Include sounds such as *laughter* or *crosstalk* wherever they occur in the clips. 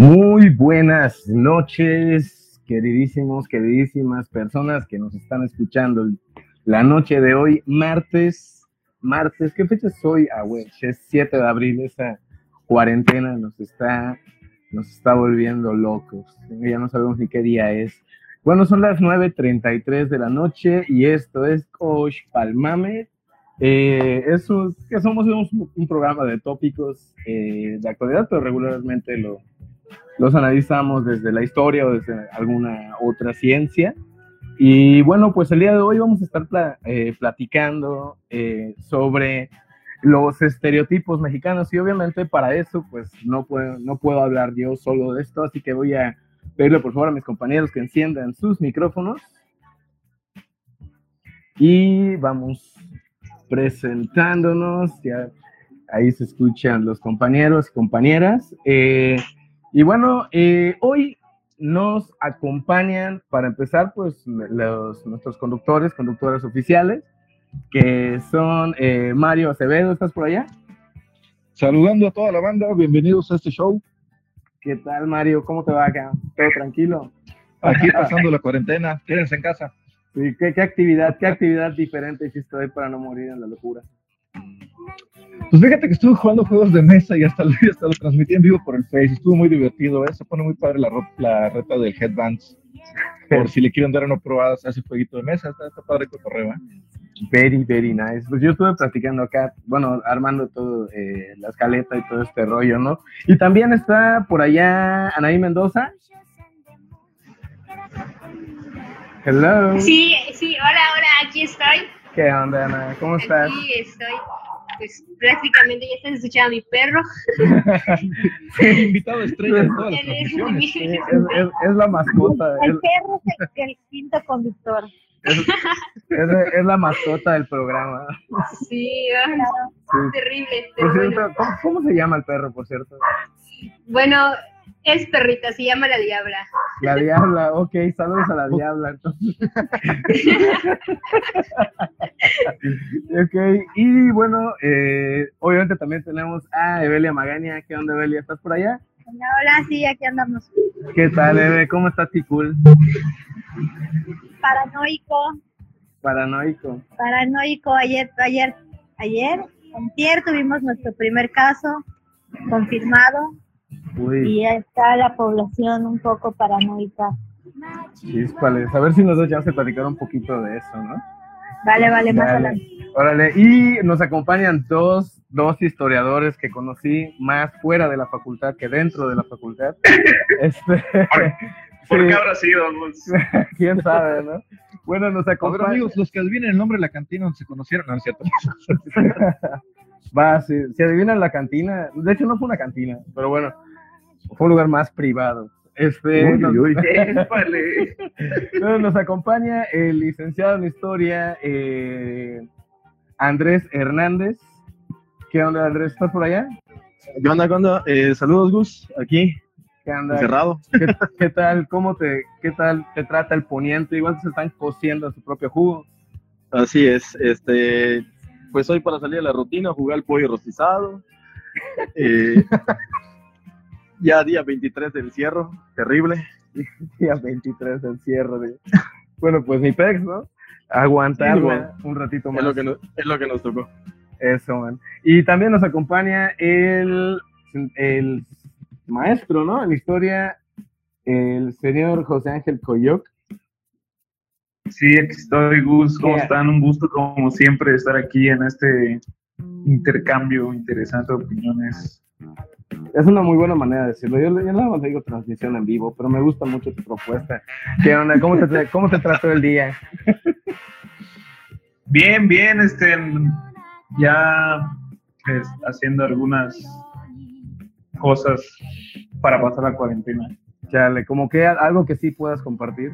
Muy buenas noches, queridísimos, queridísimas personas que nos están escuchando la noche de hoy, martes, martes, ¿qué fecha es hoy? Ah, güey, es 7 de abril, esa cuarentena nos está, nos está volviendo locos, ya no sabemos ni qué día es. Bueno, son las 9.33 de la noche y esto es Coach Palmame. Eh, eso, que somos un, programa de tópicos eh, de actualidad, pero regularmente lo, los analizamos desde la historia o desde alguna otra ciencia. Y bueno, pues el día de hoy vamos a estar eh, platicando eh, sobre los estereotipos mexicanos y obviamente para eso pues no puedo, no puedo hablar yo solo de esto, así que voy a pedirle por favor a mis compañeros que enciendan sus micrófonos y vamos presentándonos, ya ahí se escuchan los compañeros y compañeras. Eh, y bueno, eh, hoy nos acompañan, para empezar, pues los, nuestros conductores, conductores oficiales, que son eh, Mario Acevedo, ¿estás por allá? Saludando a toda la banda, bienvenidos a este show. ¿Qué tal, Mario? ¿Cómo te va acá? ¿Todo tranquilo? Aquí pasando la cuarentena, quédense en casa. Sí, ¿qué, ¿qué, actividad, qué actividad diferente hiciste hoy para no morir en la locura? Pues fíjate que estuve jugando juegos de mesa y hasta, *laughs* hasta lo transmití en vivo por el Face. Estuvo muy divertido, ¿eh? Se pone muy padre la, la reta del Headbands. Por si le quieren dar una probada a ese jueguito de mesa, está, está padre cotorreo, ¿eh? Very, very nice. Pues yo estuve practicando acá, bueno, armando todo, eh, la escaleta y todo este rollo, ¿no? Y también está por allá Anaí Mendoza. Hello. Sí, sí, hola, hola, aquí estoy. ¿Qué onda, Ana? ¿Cómo estás? Aquí estoy pues prácticamente ya estás escuchando a mi perro. *laughs* invitado estrella de todas las es, la mascota. El perro es el, quinto conductor. Es, la mascota del programa. Sí, es terrible. ¿cómo, se llama el perro, por cierto? Bueno, es perrita, se llama la diabla. La diabla, ok, saludos a la diabla. *laughs* ok, y bueno, eh, obviamente también tenemos a Evelia Magaña. ¿Qué onda, Evelia? ¿Estás por allá? Hola, hola, sí, aquí andamos. ¿Qué tal, Eve? ¿Cómo estás, Ticul? Paranoico. Paranoico. Paranoico, ayer, ayer, ayer, en tuvimos nuestro primer caso confirmado y ya está la población un poco paranoica. A ver si nosotros ya se platicaron un poquito de eso, ¿no? Vale, vale, más adelante. Órale, y nos acompañan dos, dos historiadores que conocí más fuera de la facultad que dentro de la facultad. *laughs* este, ¿Por, *laughs* qué habrá sido? *laughs* ¿Quién sabe, no? Bueno, nos acompañan. amigos, los que adivinen el nombre de la cantina donde se conocieron, no es cierto. Va, si, si adivinan la cantina, de hecho no fue una cantina, pero bueno, fue un lugar más privado. Este, nos, *laughs* nos, acompaña el licenciado en historia eh, Andrés Hernández. ¿Qué onda, Andrés? ¿Estás por allá? ¿Qué onda, qué onda? Eh, saludos, Gus, aquí. ¿Qué onda? Encerrado. ¿Qué, tal? ¿Cómo te, qué tal te trata el poniente? Igual se están cociendo su propio jugo. Así es. Este, pues hoy para salir a la rutina, jugar al pollo rostizado. Eh, *laughs* ya día 23 del cierro, terrible. *laughs* día 23 del cierro. Bueno, pues mi pex, ¿no? Aguantar un ratito más. Es lo, que nos, es lo que nos tocó. Eso, man. Y también nos acompaña el, el maestro, ¿no? En historia, el señor José Ángel Coyoc. Sí, aquí estoy, Gus. ¿Cómo están? Un gusto, como siempre, estar aquí en este intercambio interesante de opiniones es una muy buena manera de decirlo. Yo, yo nada más digo transmisión en vivo, pero me gusta mucho tu propuesta. ¿Qué onda? ¿Cómo te, cómo te trató el día? Bien, bien, este, ya haciendo algunas cosas para pasar la cuarentena. Chale, como que algo que sí puedas compartir.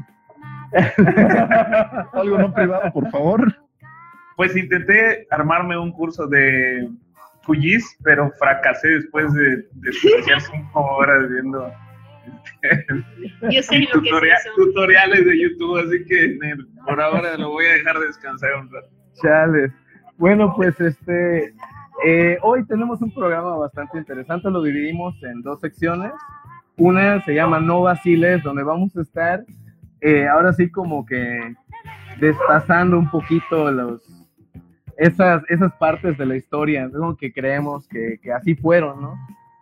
*laughs* algo no privado, por favor. Pues intenté armarme un curso de QGIS, pero fracasé después de, de cinco horas viendo Yo sé lo tutorial, que es tutoriales de YouTube, así que por ahora lo voy a dejar descansar un rato. Chales. Bueno, pues este, eh, hoy tenemos un programa bastante interesante, lo dividimos en dos secciones. Una se llama No Vaciles, donde vamos a estar eh, ahora sí como que destazando un poquito los, esas, esas partes de la historia, ¿no? que creemos que, que, así fueron, ¿no?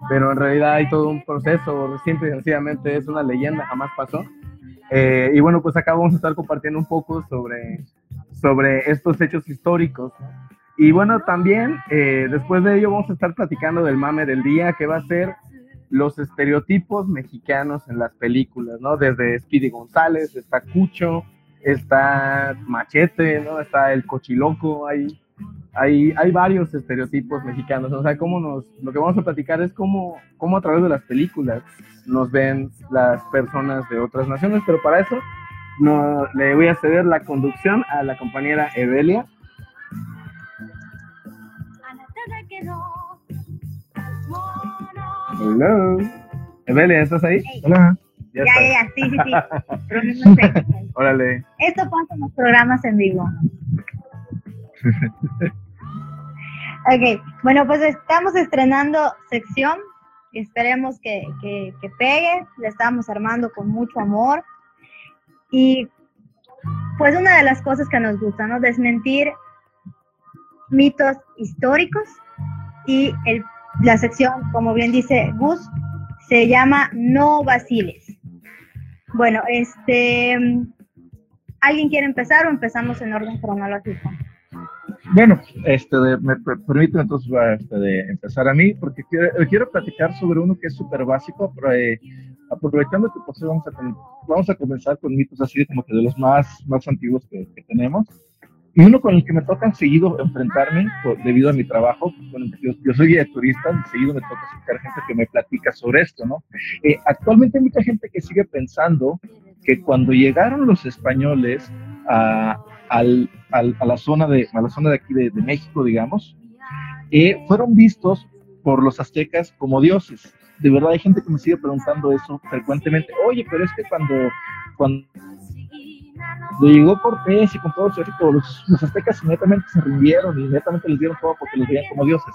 Pero en realidad hay todo un proceso, simple y sencillamente es una leyenda, jamás pasó. Eh, y bueno, pues acá vamos a estar compartiendo un poco sobre, sobre estos hechos históricos. Y bueno, también eh, después de ello vamos a estar platicando del mame del día, que va a ser los estereotipos mexicanos en las películas, ¿no? Desde Speedy González, está Cucho, está Machete, ¿no? Está el Cochiloco, hay, hay, hay varios estereotipos mexicanos, o sea, cómo nos, lo que vamos a platicar es cómo, cómo a través de las películas nos ven las personas de otras naciones, pero para eso no, le voy a ceder la conducción a la compañera Evelia. Hello. Evelia, ¿estás ahí? Hola. Ya, ya, ya, sí, sí, sí. *laughs* Órale. Esto pasa en los programas en vivo. *laughs* ok, bueno, pues estamos estrenando sección. Esperemos que, que, que pegue. La estamos armando con mucho amor. Y pues una de las cosas que nos gusta, ¿no? Desmentir mitos históricos y el la sección, como bien dice Gus, se llama No vaciles. Bueno, este, ¿alguien quiere empezar o empezamos en orden cronológico? Bueno, este, me permite entonces este, de empezar a mí, porque quiero, quiero platicar sobre uno que es súper básico, pero, eh, aprovechando que pues, vamos, a, vamos a comenzar con mitos así como que de los más, más antiguos que, que tenemos. Y uno con el que me toca seguido enfrentarme debido a mi trabajo, bueno, yo, soy guía de seguido me toca escuchar gente que me platica sobre esto, ¿no? Eh, actualmente hay mucha gente que sigue pensando que cuando llegaron los españoles a, al, a la, zona de, a la zona de aquí de, México, digamos, eh, fueron vistos por los aztecas como dioses. De verdad hay gente que me sigue preguntando eso frecuentemente. Oye, pero es que cuando, cuando llegó Cortés y con todo su ejército, los, los, aztecas inmediatamente se rindieron y inmediatamente les dieron todo porque los veían como dioses.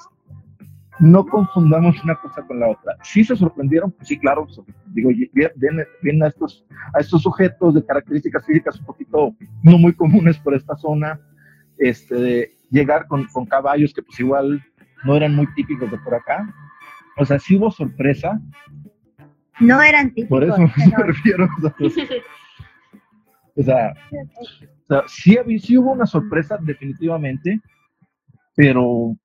No confundamos una cosa con la otra. Sí se sorprendieron, pues sí, claro, digo, vienen, a, estos, a estos sujetos de características físicas un poquito no muy comunes por esta zona, este, llegar con, con caballos que pues igual no eran muy típicos de por acá. O sea, sí hubo sorpresa, no eran típicos. Por eso me *laughs* refiero. O sea, *laughs* sí, hubo una sorpresa definitivamente, pero,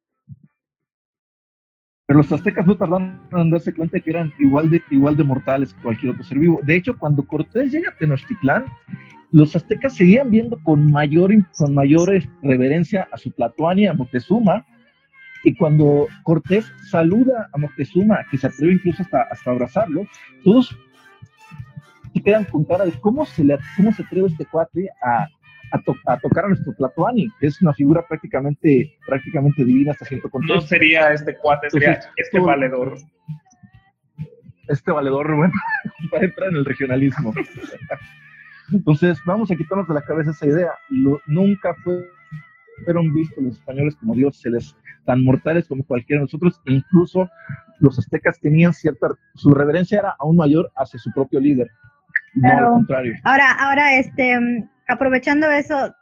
pero los aztecas no tardaron en darse cuenta que eran igual de, igual de mortales que cualquier otro ser vivo. De hecho, cuando Cortés llega a Tenochtitlán, los aztecas seguían viendo con mayor, con mayor reverencia a su Tlatuani, a Moctezuma, y cuando Cortés saluda a Moctezuma, que se atreve incluso hasta, hasta abrazarlo, todos se quedan con cara de cómo se, le, cómo se atreve este cuate a, a, tocar a nuestro Tlatoani, que es una figura prácticamente, prácticamente divina hasta cierto punto. No sería este cuate, sería este valedor. Este valedor, *laughs* bueno, para entrar en el regionalismo. Entonces, vamos a quitarnos de la cabeza esa idea. nunca fue, fueron vistos los españoles como dioses tan mortales como cualquiera de nosotros, e incluso los aztecas tenían cierta, su reverencia era aún mayor hacia su propio líder. Ahora, ahora, este, aprovechando eso,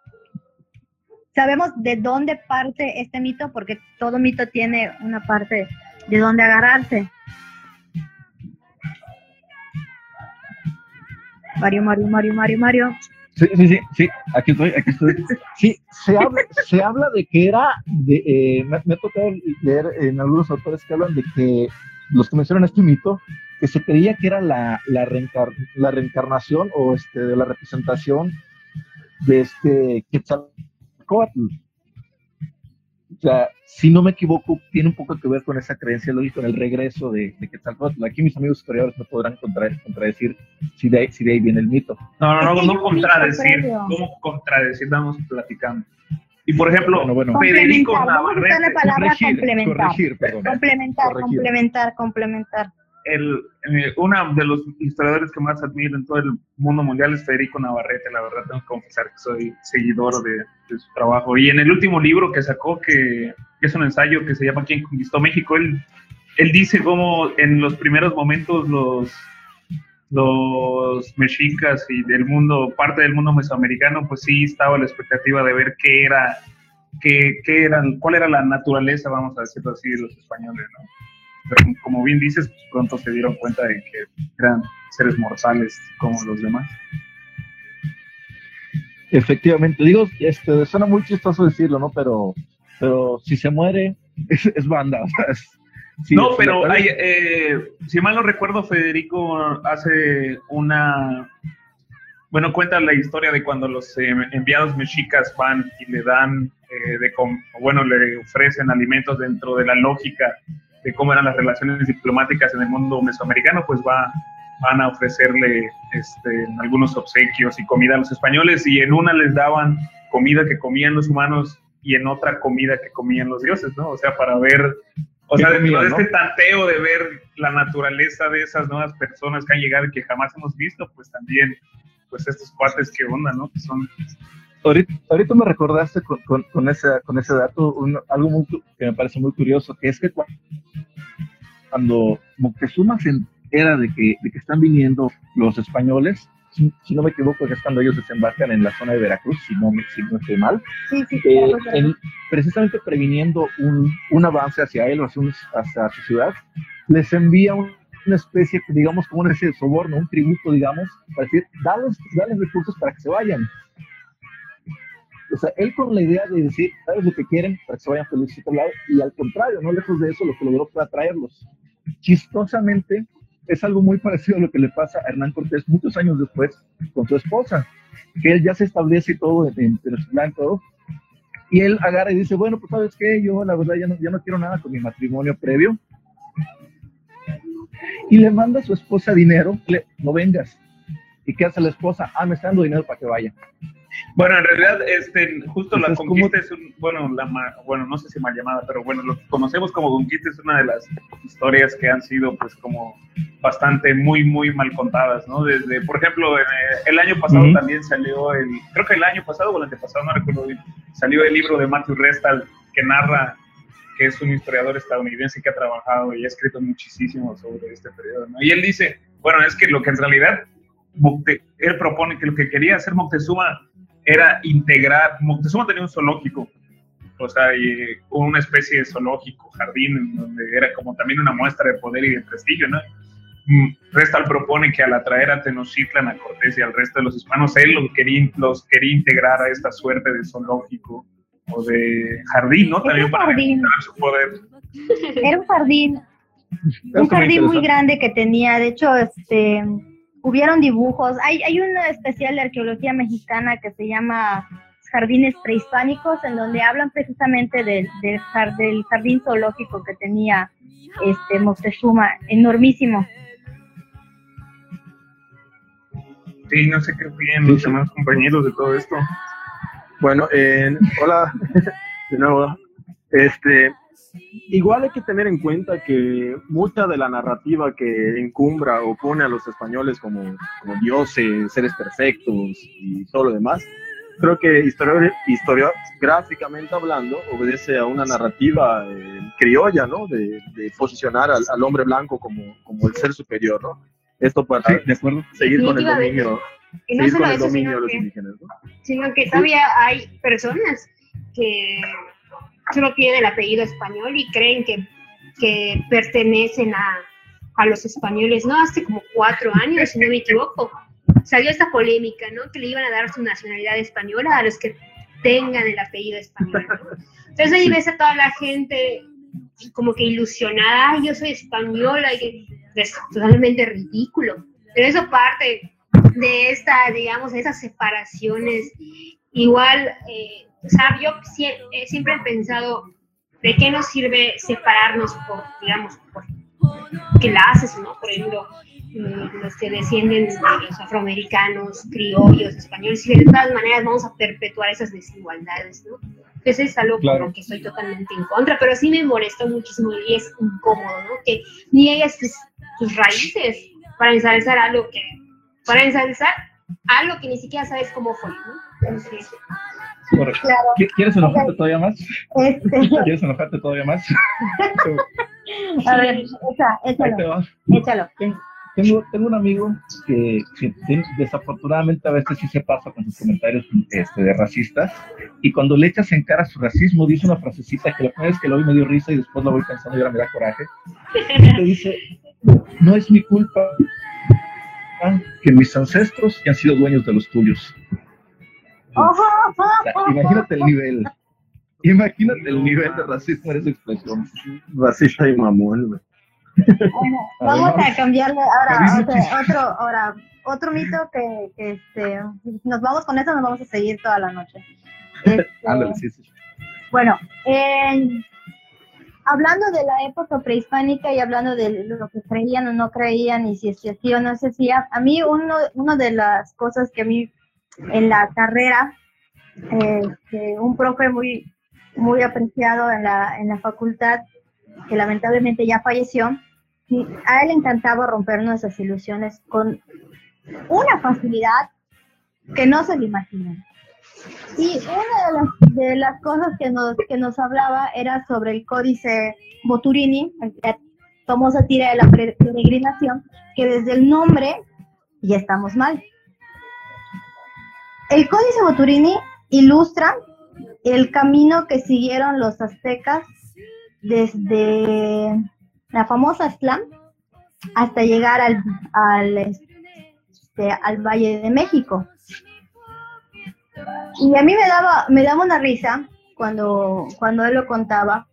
sabemos de dónde parte este mito, porque todo mito tiene una parte de dónde agarrarse. Mario, Mario, Mario, Mario, Mario. Sí, sí, sí, sí, aquí estoy, aquí estoy. Sí, se habla, se habla de que era, de, eh, me, me, ha tocado leer en algunos autores que hablan de que los que mencionan este mito que se creía que era la, la, la reencarnación o este, de la representación de este Quetzalcoatl. O sea, si no me equivoco, tiene un poco que ver con esa creencia lógica, con el regreso de, de Quetzalcoatl. Aquí mis amigos historiadores me podrán contradecir si de, si de ahí viene el mito. No, no, no, no contradecir. ¿Cómo contradecir? Estamos platicando. Y por ejemplo, Federico Navarrete. complementar. complementar, complementar, complementar el, eh, uno de los historiadores que más admiro en todo el mundo mundial es Federico Navarrete, la verdad tengo que confesar que soy seguidor de, su trabajo. Y en el último libro que sacó, que, es un ensayo que se llama ¿Quién conquistó México? Él, él dice cómo en los primeros momentos los, los mexicas y del mundo, parte del mundo mesoamericano, pues sí estaba la expectativa de ver qué era, qué, qué eran, cuál era la naturaleza, vamos a decirlo así, de los españoles, ¿no? Pero como bien dices, pues pronto se dieron cuenta de que eran seres mortales como los demás. Efectivamente, digo, este, suena muy chistoso decirlo, ¿no? Pero, pero si se muere, *laughs* es, banda, o sea, no, pero hay, eh, si mal no recuerdo, Federico hace una, bueno, cuenta la historia de cuando los eh, enviados mexicas van y le dan, eh, de bueno, le ofrecen alimentos dentro de la lógica de cómo eran las relaciones diplomáticas en el mundo mesoamericano, pues va, van a ofrecerle este, algunos obsequios y comida a los españoles y en una les daban comida que comían los humanos y en otra comida que comían los dioses, ¿no? O sea, para ver o sea, dentro de este tanteo de ver la naturaleza de esas nuevas personas que han llegado y que jamás hemos visto, pues también, pues estos cuates, que onda, ¿no? Que son... Ahorita, me recordaste con, con, con, ese, con ese dato algo muy, que me parece muy curioso, que es que cuando Moctezuma se entera de que, de que están viniendo los españoles, si, no me equivoco, es cuando ellos desembarcan en la zona de Veracruz, si no, si no estoy mal, eh, precisamente previniendo un, un, avance hacia él o hacia, hacia su ciudad, les envía una especie, digamos, como una especie de soborno, un tributo, digamos, para decir, dales, dales recursos para que se vayan. O sea, él con la idea de decir, sabes lo que quieren para que se vayan felices a otro lado, y al contrario, no lejos de eso, lo que logró fue atraerlos. Chistosamente, es algo muy parecido a lo que le pasa a Hernán Cortés muchos años después con su esposa, que él ya se establece todo en, en Tenochtitlán, y él agarra y dice, bueno, pues sabes qué, yo la verdad ya no, ya no quiero nada con mi matrimonio previo, y le manda a su esposa dinero, le, no vengas, ¿y qué hace la esposa? Ah, me está dando dinero para que vaya. Bueno, en realidad, este, justo la conquista es un, bueno, la, bueno, no sé si mal llamada, pero bueno, lo que conocemos como conquista es una de las historias que han sido, pues, como bastante, muy, muy mal contadas, ¿no? Desde, por ejemplo, eh, el año pasado también salió el, creo que el año pasado o el antepasado, no recuerdo bien, salió el libro de Matthew Restal que narra que es un historiador estadounidense que ha trabajado y ha escrito muchísimo sobre este periodo, ¿no? Y él dice, bueno, es que lo que en realidad él propone que lo que quería hacer Moctezuma era integrar, Moctezuma tenía un zoológico, o sea, y una especie de zoológico, jardín, donde era como también una muestra de poder y de prestigio, ¿no? Mm, Restal propone que al atraer a Tenochtitlan, a Cortés y al resto de los hispanos, él los quería, los quería integrar a esta suerte de zoológico o de jardín, ¿no? También para jardín. su poder. Era un jardín, un jardín muy grande que tenía, de hecho, este hubieron dibujos. Hay, hay una especial de arqueología mexicana que se llama Jardines Prehispánicos, en donde hablan precisamente del, del, jardín zoológico que tenía este Moctezuma, enormísimo. Sí, no sé qué opinan los demás compañeros de todo esto. Bueno, hola, *laughs* de nuevo. Este, Igual hay que tener en cuenta que mucha de la narrativa que encumbra o pone a los españoles como, como dioses, seres perfectos y todo lo demás, creo que historiográficamente hablando obedece a una narrativa eh, criolla, ¿no? De, posicionar al, hombre blanco como, como el ser superior, ¿no? Esto para seguir con el dominio, seguir con el dominio de los indígenas, ¿no? Sino que todavía hay personas que solo tienen el apellido español y creen que, que pertenecen a, a, los españoles, ¿no? Hace como cuatro años, si no me equivoco, salió esta polémica, ¿no? Que le iban a dar su nacionalidad española a los que tengan el apellido español, Entonces ahí ves a toda la gente como que ilusionada, Ay, yo soy española, y es totalmente ridículo. Pero eso parte de esta, digamos, de esas separaciones. Igual, eh, o sea, yo siempre he pensado, ¿de qué nos sirve separarnos por, digamos, por clases, ¿no? Por ejemplo, mm, los que descienden de los afroamericanos, criollos, españoles, y de todas maneras vamos a perpetuar esas desigualdades, ¿no? Entonces es algo con lo que estoy totalmente en contra, pero sí me molestó muchísimo y es incómodo, ¿no? Que niegues tus, tus raíces para ensalzar algo que, para ensalzar algo que ni siquiera sabes cómo fue, ¿no? Entonces, *laughs* ¿Quieres enojarte todavía más? Este. ¿Quieres enojarte todavía más? A ver, échalo. Échalo. tengo, tengo un amigo que, que desafortunadamente a veces sí se pasa con sus comentarios este, de racistas y cuando le echas en cara su racismo dice una frasecita que la primera vez que lo vi me dio risa y después lo voy pensando y ahora me da coraje. Y te dice, no es mi culpa que mis ancestros ya han sido dueños de los tuyos. Imagínate el nivel. Imagínate el nivel de racismo en esa expresión. Racista y mamón, güey. Vamos a cambiarle ahora otro, ahora, otro mito que, que, este, nos vamos con eso, nos vamos a seguir toda la noche. *laughs* Este, Ándale, sí, sí. Bueno, en- hablando de la época prehispánica y hablando de lo que creían o no creían y si se hacía o no se hacía, a mí uno, una de las cosas que a mí en la carrera, este, un profe muy, muy apreciado en la, en la facultad, que lamentablemente ya falleció, y a él le encantaba romper nuestras ilusiones con una facilidad que no se le imaginan. Y una de las, de las cosas que nos, que nos hablaba era sobre el códice Boturini, la famosa tira de la peregrinación, que desde el nombre ya estamos mal. El códice Boturini ilustra el camino que siguieron los aztecas desde la famosa Aztlán hasta llegar al, al, este, al Valle de México. Y a mí me daba, me daba una risa cuando, cuando él lo contaba,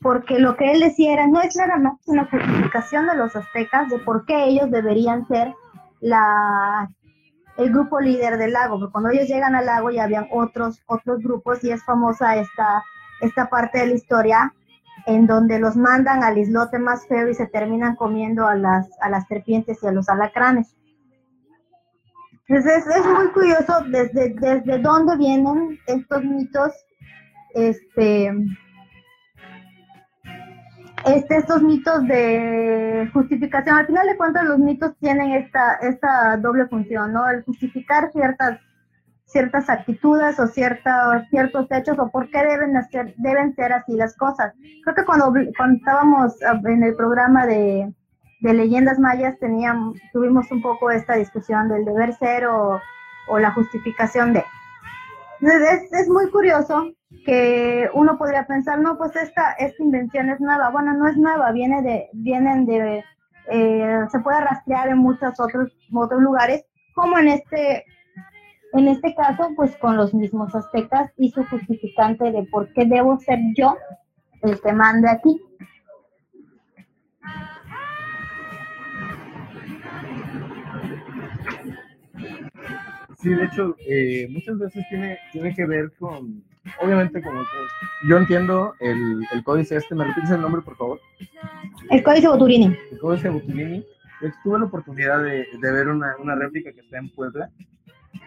porque lo que él decía era, no es nada más una justificación de los aztecas de por qué ellos deberían ser la, el grupo líder del lago, porque cuando ellos llegan al lago ya habían otros, otros grupos y es famosa esta, esta parte de la historia en donde los mandan al islote más feo y se terminan comiendo a las, a las serpientes y a los alacranes. Entonces es muy curioso desde, desde dónde vienen estos mitos, este, este, estos mitos de justificación. Al final de cuentas los mitos tienen esta, esta doble función, ¿no? El justificar ciertas, ciertas actitudes o cierta, ciertos hechos o por qué deben, deben ser así las cosas. Creo que cuando, cuando estábamos en el programa de, de leyendas mayas teníamos, tuvimos un poco esta discusión del deber ser o, o la justificación de. Es, es, muy curioso que uno podría pensar, no, pues esta, esta invención es nueva. Bueno, no es nueva, viene de, vienen de, eh, se puede rastrear en muchos otros, otros lugares, como en este, en este caso, pues con los mismos aztecas y su justificante de por qué debo ser yo el que mande aquí. Sí, de hecho, eh, muchas veces tiene, tiene que ver con, obviamente, como que- yo entiendo el, el códice este, ¿me repites el nombre, por favor? El códice Boturini. El códice Boturini. Tuve la oportunidad de, de ver una, una réplica que está en Puebla.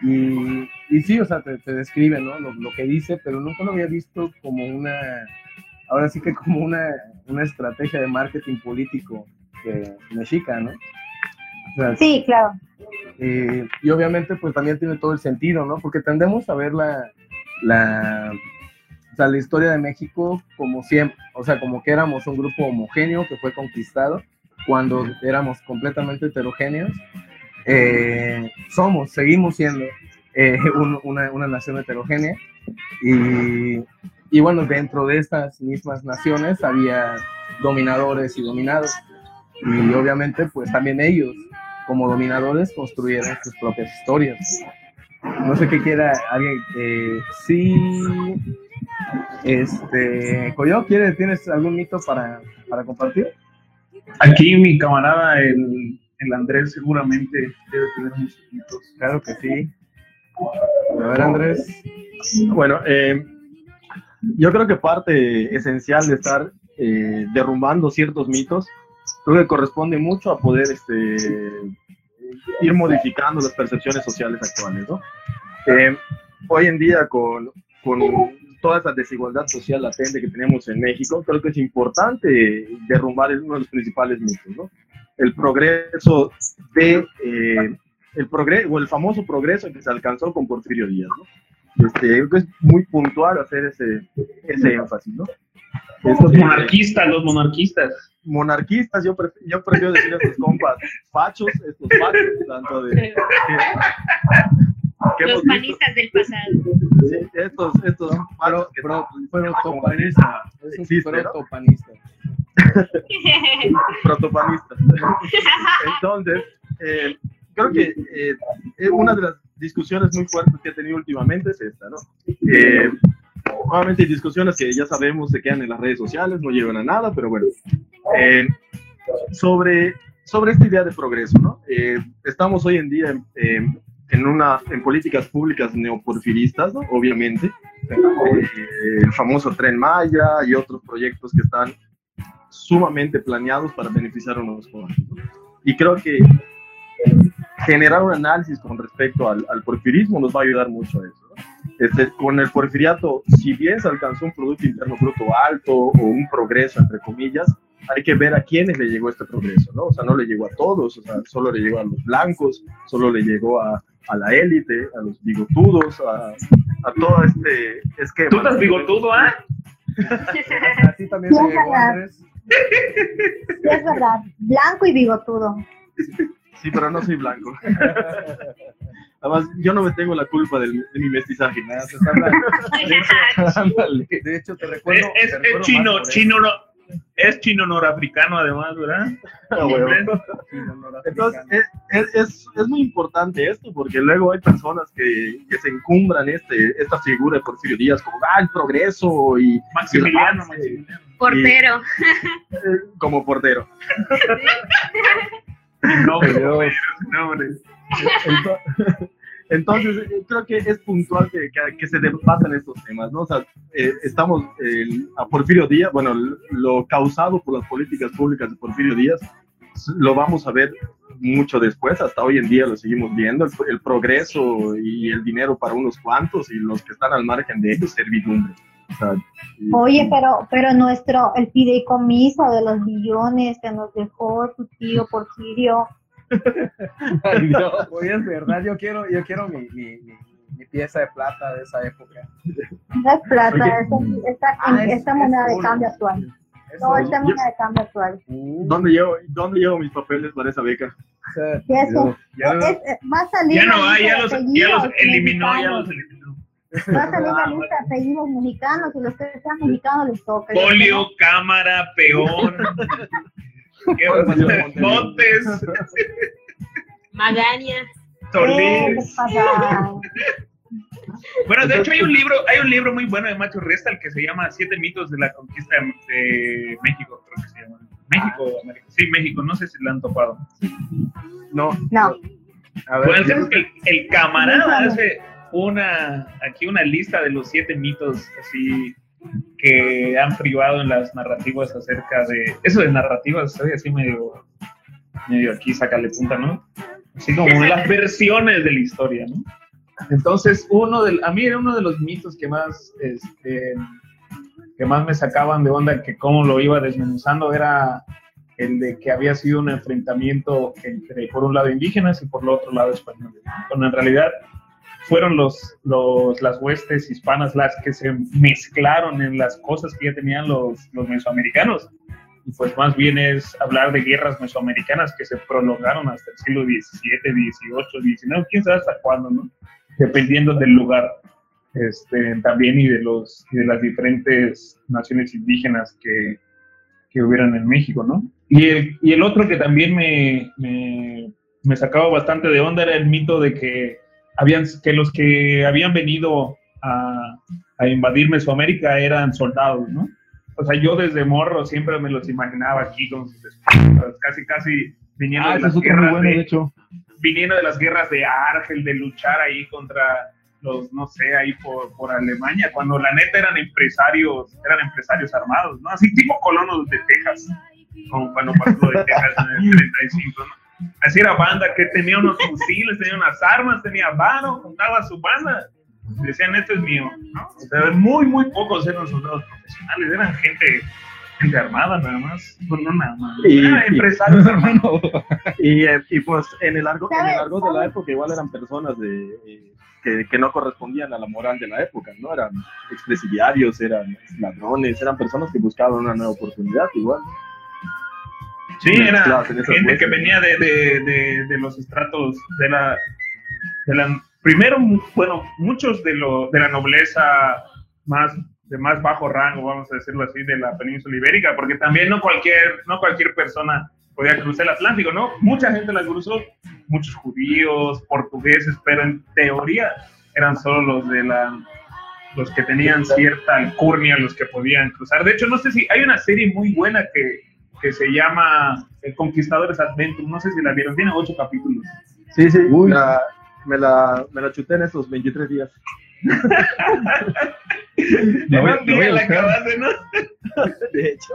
Y, y sí, o sea, te, te describe, ¿no? Lo, lo, que dice, pero nunca lo había visto como una, ahora sí que como una, una estrategia de marketing político que, mexica, ¿no? O sea, sí, claro. Eh, y obviamente pues también tiene todo el sentido, ¿no? Porque tendemos a ver la, la, o sea, la historia de México como siempre, o sea, como que éramos un grupo homogéneo que fue conquistado cuando éramos completamente heterogéneos. Eh, somos, seguimos siendo eh, un, una, una, nación heterogénea y, y bueno, dentro de estas mismas naciones había dominadores y dominados y obviamente pues también ellos como dominadores construyeron sus propias historias. No sé qué quiera alguien. Eh, sí. Este. Coyo, ¿quieres, ¿tienes algún mito para, para compartir? Aquí mi camarada, el, el Andrés, seguramente debe tener muchos mitos. Claro que sí. A ver, Andrés. Bueno, eh, yo creo que parte esencial de estar eh, derrumbando ciertos mitos creo que corresponde mucho a poder este, ir modificando las percepciones sociales actuales. ¿no? Eh, hoy en día, con, con, toda esa desigualdad social latente que tenemos en México, creo que es importante derrumbar uno de los principales mitos, ¿no? el progreso de... Eh, el progreso o el famoso progreso que se alcanzó con Porfirio Díaz, ¿no? este, es muy puntual hacer ese, ese énfasis, ¿no? Los Este, monarquistas, los monarquistas. monarquistas, yo, pref- yo prefiero decir a estos compas fachos, estos fachos, tanto de... Los panistas del pasado. Sí, estos, estos Pro, fachos que pro, están- protopanista. Es. *laughs* Entonces, eh, creo que eh, eh, una de las discusiones muy fuertes que he tenido últimamente es esta, ¿no? Eh, obviamente hay discusiones que ya sabemos se quedan en las redes sociales, no llevan a nada, pero bueno, eh, sobre, sobre esta idea de progreso, ¿no? Eh, estamos hoy en día en, en- en una, en políticas públicas neoporfiristas, ¿no? Obviamente, Eh, el famoso Tren Maya y otros proyectos que están sumamente planeados para beneficiar a los jóvenes. ¿no? Y creo que generar un análisis con respecto al, al porfirismo nos va a ayudar mucho a eso. ¿no? Este, con el porfiriato, si bien se alcanzó un Producto Interno Bruto alto o un progreso, entre comillas, hay que ver a quiénes le llegó este progreso, ¿no? O sea, no le llegó a todos, o sea, solo le llegó a los blancos, solo le llegó a, a la élite, a los bigotudos, a, a todo este esquema. Tú estás bigotudo, ¿ah? *laughs* Así también se Sí, llegó ojalá. Andrés. Sí, es verdad, blanco y bigotudo. Sí, pero no soy blanco. *laughs* Además, yo no me tengo la culpa del- de mi mestizaje. Nada, se está hablando. *laughs* Ándale. De hecho, te recuerdo. es- te es recuerdo chino, más por chino, no, es chino norafricano además, ¿verdad? Ah, huevo. eso, chino norafricano. Entonces, es, es, es, es muy importante esto, porque luego hay personas que, que se encumbran este, esta figura de Porfirio Díaz como, ah, el progreso y Maximiliano. Maximiliano. Portero. *laughs* eh, como portero. No, no. Ento- *laughs* Entonces, eh, creo que es puntual que, que, que se debatan estos temas, ¿no? O sea, eh, estamos eh, a Porfirio Díaz, bueno, lo causado por las políticas públicas de Porfirio Díaz, lo vamos a ver mucho después, hasta hoy en día lo seguimos viendo, el, el progreso y el dinero para unos cuantos y los que están al margen de ellos, servidumbre. O sea, y- Oye, pero, pero nuestro, el fideicomiso de los billones que nos dejó tu tío Porfirio, *laughs* Ay, Dios. Oye, es verdad, yo quiero, yo quiero mi, mi, mi, mi pieza de plata de esa época. no es plata, Oye, es, esta, ah, es- esta es moneda de oro. cambio actual. Eso, No, esta moneda de cambio actual. uh, ¿Dónde llevo, ¿Dónde llevo mis papeles para esa beca? o sea, ¿Qué es eso? ya no- Es- es- va a salir Ya no lista ya de los, ya los eliminó, ya los eliminó. Va a *laughs* salir la lista de apellidos mexicanos y los que sean mexicanos les toca. Polio, cámara, peón. *laughs* ¿Qué Montes. Montes, *laughs* Magaña. ¿Qué Solís. Bueno, de hecho hay un libro, hay un libro muy bueno de Macho Restal que se llama Siete mitos de la conquista de México, creo que se llama. México, América. Sí, México, no sé si lo han topado. No, No, A ver, Bueno, el el, camarada hace una, aquí una lista de los siete mitos así que han privado en las narrativas acerca de, eso de narrativas, estoy así medio, medio aquí, sácale punta, ¿no? Así como *laughs* las versiones de la historia, ¿no? Entonces, uno del, a mí era uno de los mitos que más, este, que más me sacaban de onda, que cómo lo iba desmenuzando, era el de que había sido un enfrentamiento entre, por un lado, indígenas y por el otro lado, españoles. Cuando en realidad fueron los, los, las huestes hispanas las que se mezclaron en las cosas que ya tenían los, los mesoamericanos. Y pues más bien es hablar de guerras mesoamericanas que se prolongaron hasta el siglo XVII, XVIII, XIX, quién sabe hasta cuándo, ¿no? Dependiendo del lugar este, también y de, los, y de las diferentes naciones indígenas que, que hubieran en México, ¿no? Y el, y el otro que también me, me, me sacaba bastante de onda era el mito de que, habían, que los que habían venido a, a invadir Mesoamérica eran soldados, ¿no? O sea, yo desde morro siempre me los imaginaba aquí con sus espadas, casi, casi viniendo, Ah, de las guerras bueno, de, de hecho. viniendo de las guerras de Argel, de luchar ahí contra los, no sé, ahí por, por Alemania, cuando la neta eran empresarios, eran empresarios armados, ¿no? Así tipo colonos de Texas, como cuando pasó de Texas en el *laughs* 35, ¿no? Así era banda que tenía unos fusiles, tenía unas armas, tenía varo, juntaba su banda. Decían, esto es mío, ¿no? O sea, muy, muy pocos eran soldados profesionales, eran gente, gente armada nada más. Bueno, no nada más. Y- Ah, y- empresarios *laughs* armados. *laughs* Y, eh, y pues en el argot, en el argot de la época igual eran personas de, eh, que, que no correspondían a la moral de la época, ¿no? Eran expresidiarios, eran ladrones, eran personas que buscaban una nueva oportunidad igual. Sí, era gente que venía de, de, de, de los estratos de la, de la primero, bueno, muchos de, lo, de la nobleza más de más bajo rango, vamos a decirlo así, de la península ibérica, porque también no cualquier, no cualquier persona podía cruzar el Atlántico, ¿no? Mucha gente la cruzó, muchos judíos, portugueses, pero en teoría eran solo los de la los que tenían cierta alcurnia, los que podían cruzar. De hecho, no sé si hay una serie muy buena que, que se llama Conquistadores Adventure, no sé si la vieron, tiene ocho capítulos. Sí, sí, Uy. la- me, la, me la chuté en esos 23 días. Lo voy- Además, *laughs* lo voy a la buscar. acabaste, ¿no? *laughs* de hecho.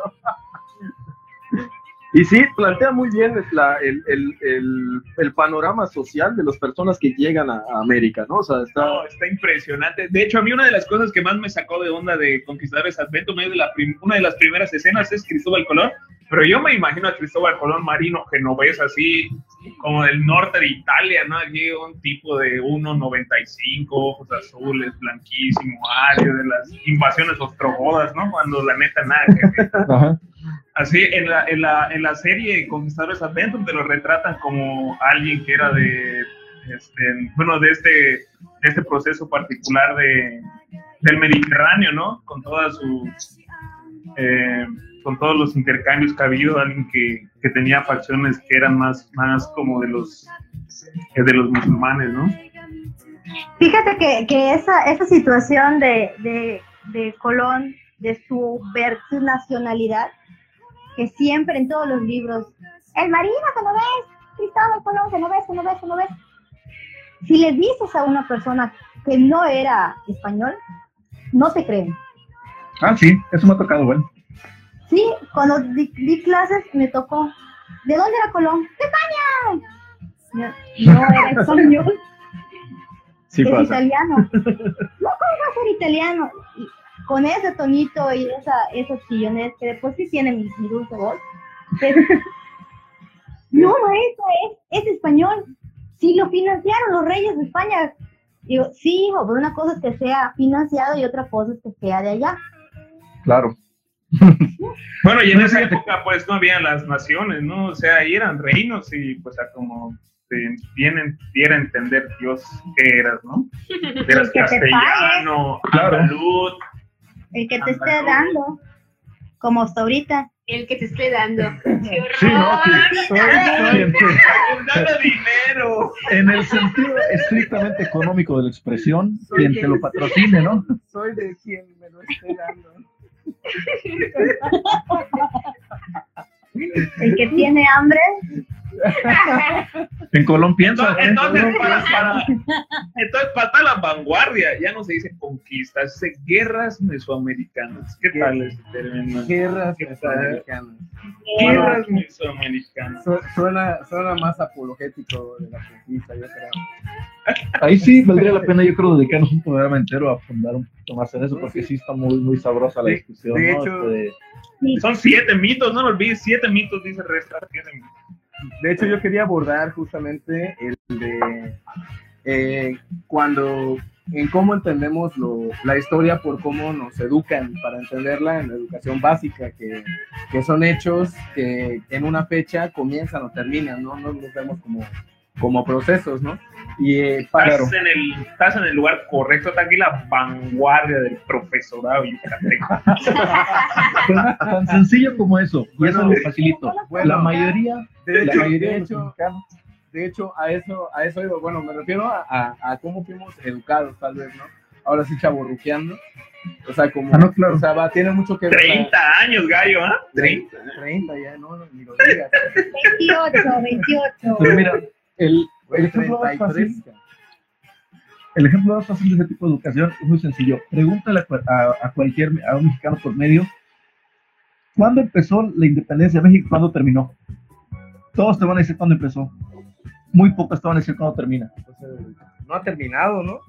Y sí, plantea muy bien la- el, el, el, el panorama social de las personas que llegan a, a América, ¿no? O sea, está... No, está impresionante. De hecho, a mí una de las cosas que más me sacó de onda de Conquistadores Adventure, una de, la prim- una de las primeras escenas es Cristóbal Colón, pero yo me imagino a Cristóbal Colón marino genovés así, como del norte de Italia, ¿no? Aquí un tipo de 1,95, ojos azules, blanquísimo, área de las invasiones ostrogodas, ¿no? Cuando la neta nada. que. Ajá. Así, en la, en la, en la serie Conquistadores Adventure te lo retratan como alguien que era de, este, bueno, de este, de este proceso particular de, del Mediterráneo, ¿no? Con todas sus, eh, con todos los intercambios que ha habido, alguien que, que tenía facciones que eran más, más como de los, de los musulmanes, ¿no? Fíjate que, que esa, esa situación de, de, de Colón, de su, ver, su nacionalidad, que siempre en todos los libros, el marino que no ves, Cristóbal Colón que no ves, que no ves, que no ves. Si le dices a una persona que no era español, no te creen. Ah, sí, eso me ha tocado, bueno. Sí, cuando di, di clases me tocó. ¿De dónde era Colón? ¡De España! No, no era *laughs* español. Sí es pasa. italiano. *laughs* No, ¿cómo va a ser italiano? Con ese tonito y esa, esos chillones que después sí tienen mi, mi dulce voz. pero- *laughs* no, maestro, es, es español. Sí, lo financiaron los reyes de España. Digo, sí, hijo, pero una cosa es que sea financiado y otra cosa es que sea de allá. Claro. *laughs* Bueno, y en No, esa época pues no había las naciones, ¿no? O sea, ahí eran reinos y pues a como te vienen, diera a entender Dios que eras, ¿no? *laughs* Eras castellano, Claro. andaluz, El que te esté dando, como hasta ahorita. El que te esté dando. *laughs* ¡Qué Sí, ¿no? horror! Sí, soy- soy en, dando dinero. en el sentido estrictamente económico de la expresión, quien te lo patrocine, ¿no? Soy de quien me lo esté dando. El que tiene hambre, *laughs* En Colón piensa. Entonces, ¿eh? entonces, para, para- entonces, para toda la vanguardia, ya no se dice conquistas, se dice guerras mesoamericanas. ¿Qué tal ese término? Guerras ¿Qué tal? mesoamericanas. Guerras mesoamericanas. Su- Suena, suena más apologético de la conquista, yo creo. *laughs* Ahí sí valdría la pena, yo creo, dedicarnos un programa entero a fundar un poquito más en eso, porque sí está muy, muy sabrosa la discusión. de ¿no? hecho- Este, Son siete mitos, no lo olvides, siete mitos, dice Resta. siete mitos. De hecho, yo quería abordar justamente el de eh, cuando, en cómo entendemos lo- la historia por cómo nos educan para entenderla en la educación básica, que, que son hechos que en una fecha comienzan o terminan, ¿no? No los vemos como, como procesos, ¿no? Y eh, para, Estás, en el, estás en el lugar correcto, está aquí la vanguardia del profesorado yucateco. tan, *laughs* tan sencillo como eso, y Bueno, eso lo facilito. bueno, la mayoría, de la hecho, mayoría de hecho, de hecho, a eso, a eso iba. Bueno, me refiero a, a- a cómo fuimos educados, tal vez, ¿no? Ahora sí, chaborruqueando. O sea, como. Ah, no, claro. O sea, va, tiene mucho que ver. la- 30 años, gallo, ¿ah? 30. 30 ya, no, no, ni lo digas. *laughs* *laughs* 28, 28. Pero mira, el, el ejemplo más 33. fácil, el ejemplo más fácil de ese tipo de educación es muy sencillo. Pregúntale a, a- a cualquier, a un mexicano por medio, ¿cuándo empezó la independencia de México cuándo terminó? Todos te van a decir cuándo empezó. Muy pocos te van a decir cuándo termina. No ha terminado, ¿no?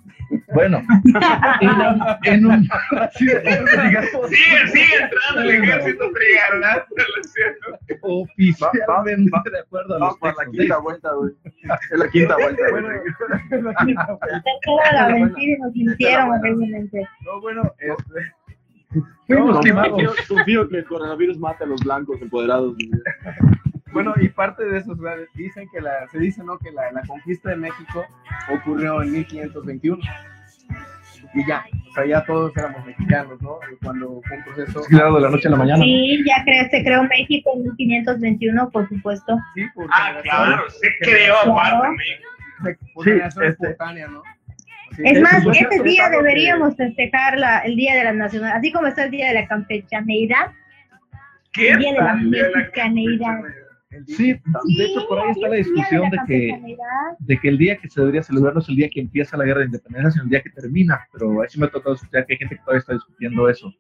Bueno, *laughs* en, un- en un así, digamos, *laughs* Sigue, sigue entrando el ejército trigarante, lo siento. oficialmente de acuerdo a por la quinta vuelta, güey. Es la quinta vuelta, güey. Tercera *laughs* la mentira y nos mintieron horriblemente. No, bueno, este, Fuimos No, timados. confío, confío que el coronavirus mate a los blancos empoderados. Bueno, y parte de eso, dicen que la, se dice, ¿no? Que la, la conquista de México ocurrió en 1521. Y ya, o sea, ya todos éramos mexicanos, ¿no? Y Cuando fue un proceso. Claro, de la noche a la mañana. Sí, ya cre- se creó México en 1521, por supuesto. Sí, por Ah, claro, se creó aparte, por Sí, este- espontánea, ¿no? Sí, Es más, ese día que- deberíamos festejar la, el Día de la Nacional, así como está el Día de la Campechaneidad, ¿Qué el Día de la tal? De la- Mexicaneidad. Sí, de hecho por ahí está la discusión de que, de que el día que se debería celebrar no es el día que empieza la guerra de independencia, sino el día que termina. Pero ahí sí me ha tocado escuchar que hay gente que todavía está discutiendo eso.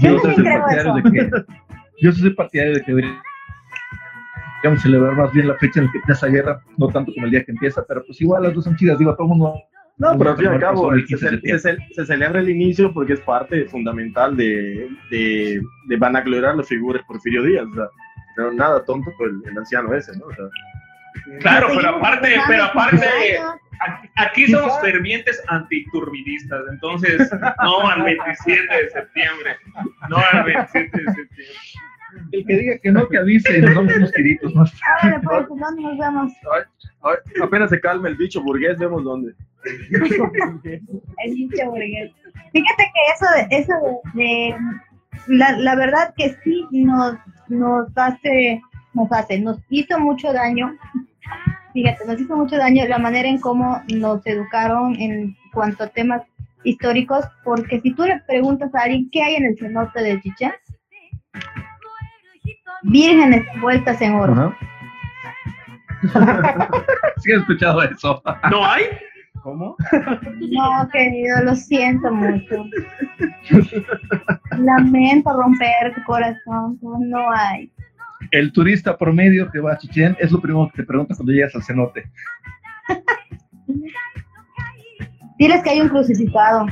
Yo Yo soy partidario eso. de que yo soy partidario de que deberíamos celebrar más bien la fecha en la que empieza la guerra, no tanto como el día que empieza, pero pues igual las dos son chidas, digo, a todo el mundo. No, pero al fin y al cabo, se, 15 de se- se- se celebra el inicio porque es parte fundamental de, de, de vanagloriar la figura de Porfirio Díaz. O sea, pero nada tonto por el, el anciano ese, ¿no? O sea, Claro, pero aparte, pero aparte, aquí- somos fervientes antiturbidistas, entonces no al 27 de septiembre, no al 27 de septiembre. El que diga que no, que avise nos damos unos tiritos, ¿no? Ahora pues, ¿dónde nos vemos? apenas se calma el bicho burgués, vemos dónde. El dicho burgués. Fíjate que eso de, eso de, de- la, la verdad que sí nos, nos hace, nos hace, nos hizo mucho daño. Fíjate, nos hizo mucho daño la manera en cómo nos educaron en cuanto a temas históricos, porque si tú le preguntas a alguien qué hay en el cenote de Chichén, vírgenes vueltas en oro. Ajá. *laughs* Sí, he escuchado eso. ¿No hay? ¿Cómo? No, querido, lo siento mucho. Lamento romper tu corazón, pero no hay. El turista promedio que va a Chichén es lo primero que te pregunta cuando llegas al cenote. Diles que hay un crucificado.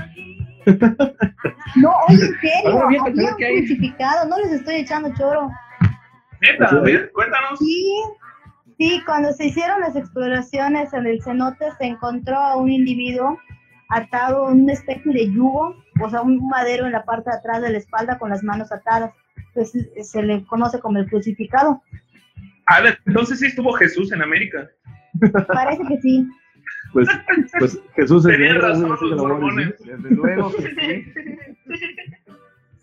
No, oye, en serio, había un crucificado, no les estoy echando choro. Neta, a ver, cuéntanos. Sí, sí, cuando se hicieron las exploraciones en el cenote se encontró a un individuo atado en una especie de yugo, o sea, un madero en la parte de atrás de la espalda con las manos atadas. Pues se le conoce como el crucificado. A ver, entonces sí estuvo Jesús en América. Parece que sí. Pues, pues Jesús es Tenían negro, razón los a. Desde luego que sí. *laughs*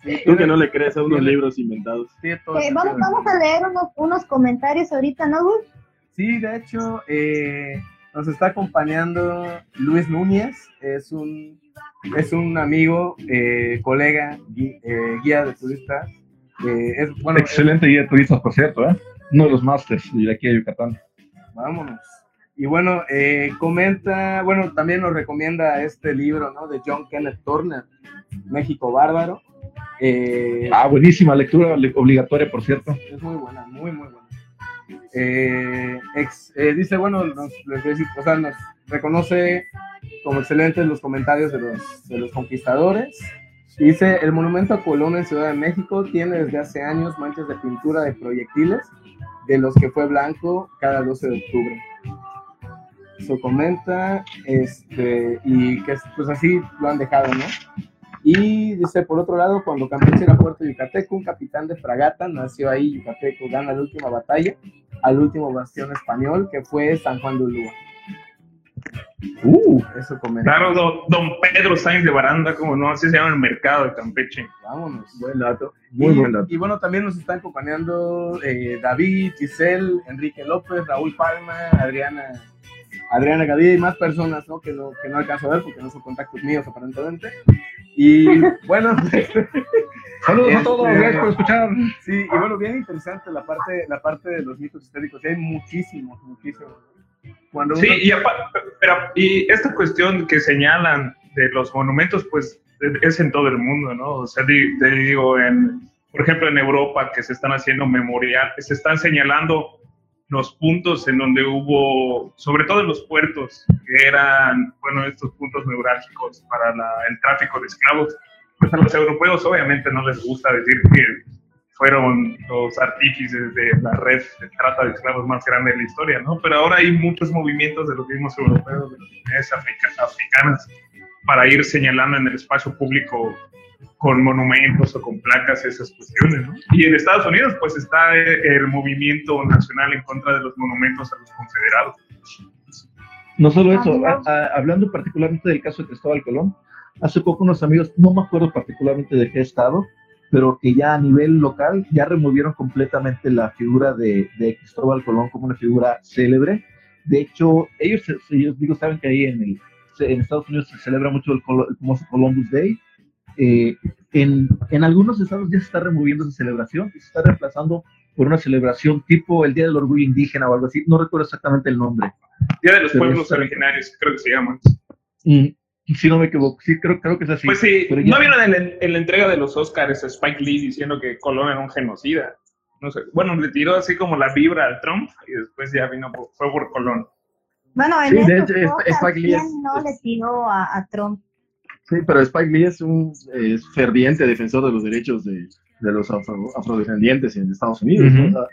*laughs* Tú que no le crees a unos libros inventados. Eh, vamos, a leer unos, unos comentarios ahorita, ¿no, Gus? Sí, de hecho, eh, nos está acompañando Luis Núñez, es un, es un amigo, eh, colega, gui- eh, guía de turistas. eh, es, bueno, Excelente guía de turistas, por cierto, ¿eh? Uno de los másters de aquí a Yucatán. Vámonos. Y bueno, eh, comenta, bueno, también nos recomienda este libro, ¿no? De John Kenneth Turner, México Bárbaro. Eh, Ah, buenísima lectura le- obligatoria, por cierto. es muy buena, muy, muy buena. Eh, ex- eh, dice, bueno, nos, les decir, o sea, nos reconoce como excelentes los comentarios de los, de los conquistadores. Dice, el monumento a Colón en Ciudad de México tiene desde hace años manchas de pintura de proyectiles, de los que fue blanco cada 12 de octubre. Eso comenta, este, y que pues así lo han dejado, ¿no? Y dice, por otro lado, cuando Campeche era puerto yucateco, un capitán de fragata nació ahí, yucateco, gana la última batalla al último bastión español, que fue San Juan de Ulúa. Uh, eso comenta. Claro, don, don Pedro Sainz de Baranda, como no, así se llama el mercado de Campeche. Vámonos. Buen dato. Muy y, buen dato. y bueno, también nos están acompañando eh, David, Giselle, Enrique López, Raúl Palma, Adriana, Adriana Gaviria y más personas ¿no? Que, no, que no alcanzo a ver porque no son contactos míos aparentemente. Y bueno, *laughs* Saludos a Este- todos, gracias por escuchar. sí, y bueno, bien interesante la parte, la parte de los mitos históricos. Hay muchísimos, muchísimos. Cuando Sí, uno- y, pero, y esta cuestión que señalan de los monumentos, pues es en todo el mundo, ¿no? O sea, di- te digo, en, por ejemplo, en Europa, que se están haciendo memorial, se están señalando los puntos en donde hubo, sobre todo en los puertos, que eran, bueno, estos puntos neurálgicos para la- el tráfico de esclavos, pues a los europeos obviamente no les gusta decir que fueron los artífices de la red de trata de esclavos más grande de la historia, ¿no? Pero ahora hay muchos movimientos de los mismos europeos, de las comunidades africa- africanas, para ir señalando en el espacio público con monumentos o con placas esas cuestiones, ¿no? Y en Estados Unidos, pues está eh, el movimiento nacional en contra de los monumentos a los confederados. No solo eso, Amigos. a- a- hablando particularmente del caso de Cristóbal Colón, hace poco unos amigos, no me acuerdo particularmente de qué estado, pero que ya a nivel local ya removieron completamente la figura de, de Cristóbal Colón como una figura célebre. De hecho, ellos, ellos digo, saben que ahí en, el, en Estados Unidos se celebra mucho el, el famoso Columbus Day. Eh, en, en algunos estados ya se está removiendo esa celebración y se está reemplazando por una celebración tipo el Día del Orgullo Indígena o algo así. No recuerdo exactamente el nombre. Día de los Pero Pueblos Originarios, creo que se llaman. Mm, si no me equivoco, sí, creo, creo que es así. Pues sí, pero ya- ¿no vieron en, la- en la entrega de los Oscars a Spike Lee diciendo que Colón era un genocida? No sé, bueno, le tiró así como la vibra al Trump y después ya vino, por- fue por Colón. Bueno, en Sí, de esta hecho, época, Spike Lee es- ¿quién no le tiró a, a Trump? Sí, pero Spike Lee es un es ferviente defensor de los derechos de, de los afro- afrodescendientes en Estados Unidos. ¿no? Ujú. O sea,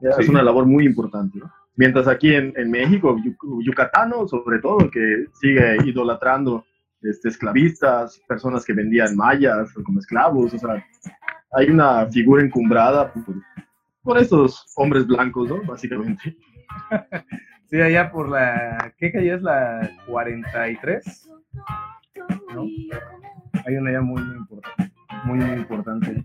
ya Es una labor muy importante. ¿no? Mientras aquí en, en México, yu- yucatano sobre todo, que sigue idolatrando este, esclavistas, personas que vendían mayas como esclavos. O sea, hay una figura encumbrada por, por estos hombres blancos, ¿no? Básicamente. *laughs* Sí, allá por la. ¿Qué calle es la 43? Hay una allá muy, importante.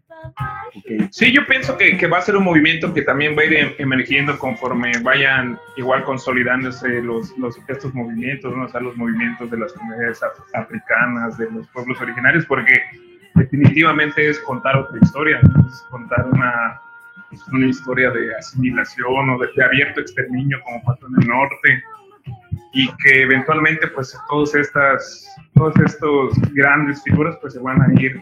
Sí, yo pienso que, va a ser un movimiento que también va a ir em- emergiendo conforme vayan igual consolidándose los, estos movimientos, ¿no? o los movimientos de las comunidades af- africanas, de los pueblos originarios, porque definitivamente es contar otra historia, es contar una, una historia de asimilación o de, de abierto exterminio como pasó en el norte y que eventualmente pues todas estas todos estos grandes figuras pues se van a ir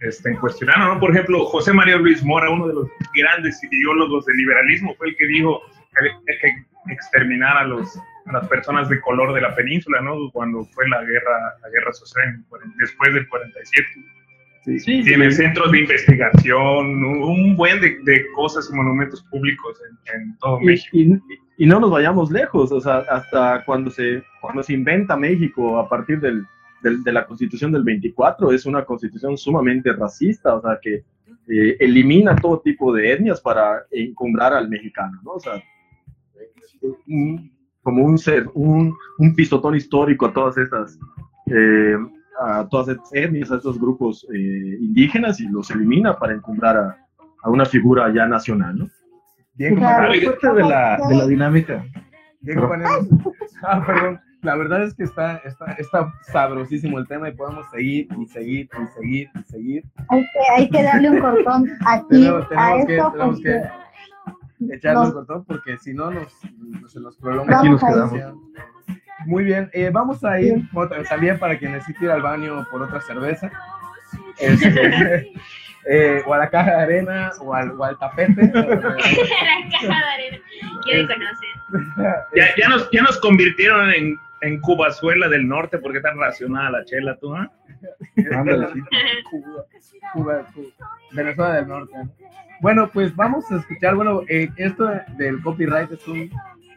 este, cuestionando, ¿no? Por ejemplo, José María Luis Mora, uno de los grandes ideólogos del liberalismo, fue el que dijo que había que exterminar a, los, a las personas de color de la península, ¿no? Cuando fue la guerra, la guerra social, en después del 47. Sí, Tiene centros de investigación, un un buen de, de cosas y monumentos públicos en, en todo y, México. y- y no nos vayamos lejos, o sea, hasta cuando se, cuando se inventa México a partir del, de la constitución del 24, es una constitución sumamente racista, o sea, que eh, elimina todo tipo de etnias para encumbrar al mexicano, ¿no? O sea, un- como un ser, un, un pisotón histórico a todas estas, eh, a todas estas etnias, a estos grupos eh, indígenas y los elimina para encumbrar a, a una figura ya nacional, ¿no? Bien, Claro. parte de la, de la dinámica. Bien, compañeros. Ah, perdón. La verdad es que está, está, está sabrosísimo el tema y podemos seguir y seguir y seguir y seguir. Hay que, hay que darle un cortón aquí Tenemos, *laughs* a tenemos que, esto tenemos porque que echarle un cortón porque si no nos, se nos prolonga. Aquí nos quedamos. Muy bien, eh, vamos a ir bueno, también para quien necesite ir al baño por otra cerveza. Este, *laughs* eh, o a la caja de arena o al, o al tapete. La *laughs* caja de arena. Quiere conocer. Ya, ya, nos, ya nos convirtieron en, en Cubazuela del Norte porque está racionada la chela, tú, ¿ah? *laughs* Cuba, Cuba, Cuba, Venezuela del Norte. ¿no? Bueno, pues vamos a escuchar, bueno, eh, esto del copyright es un,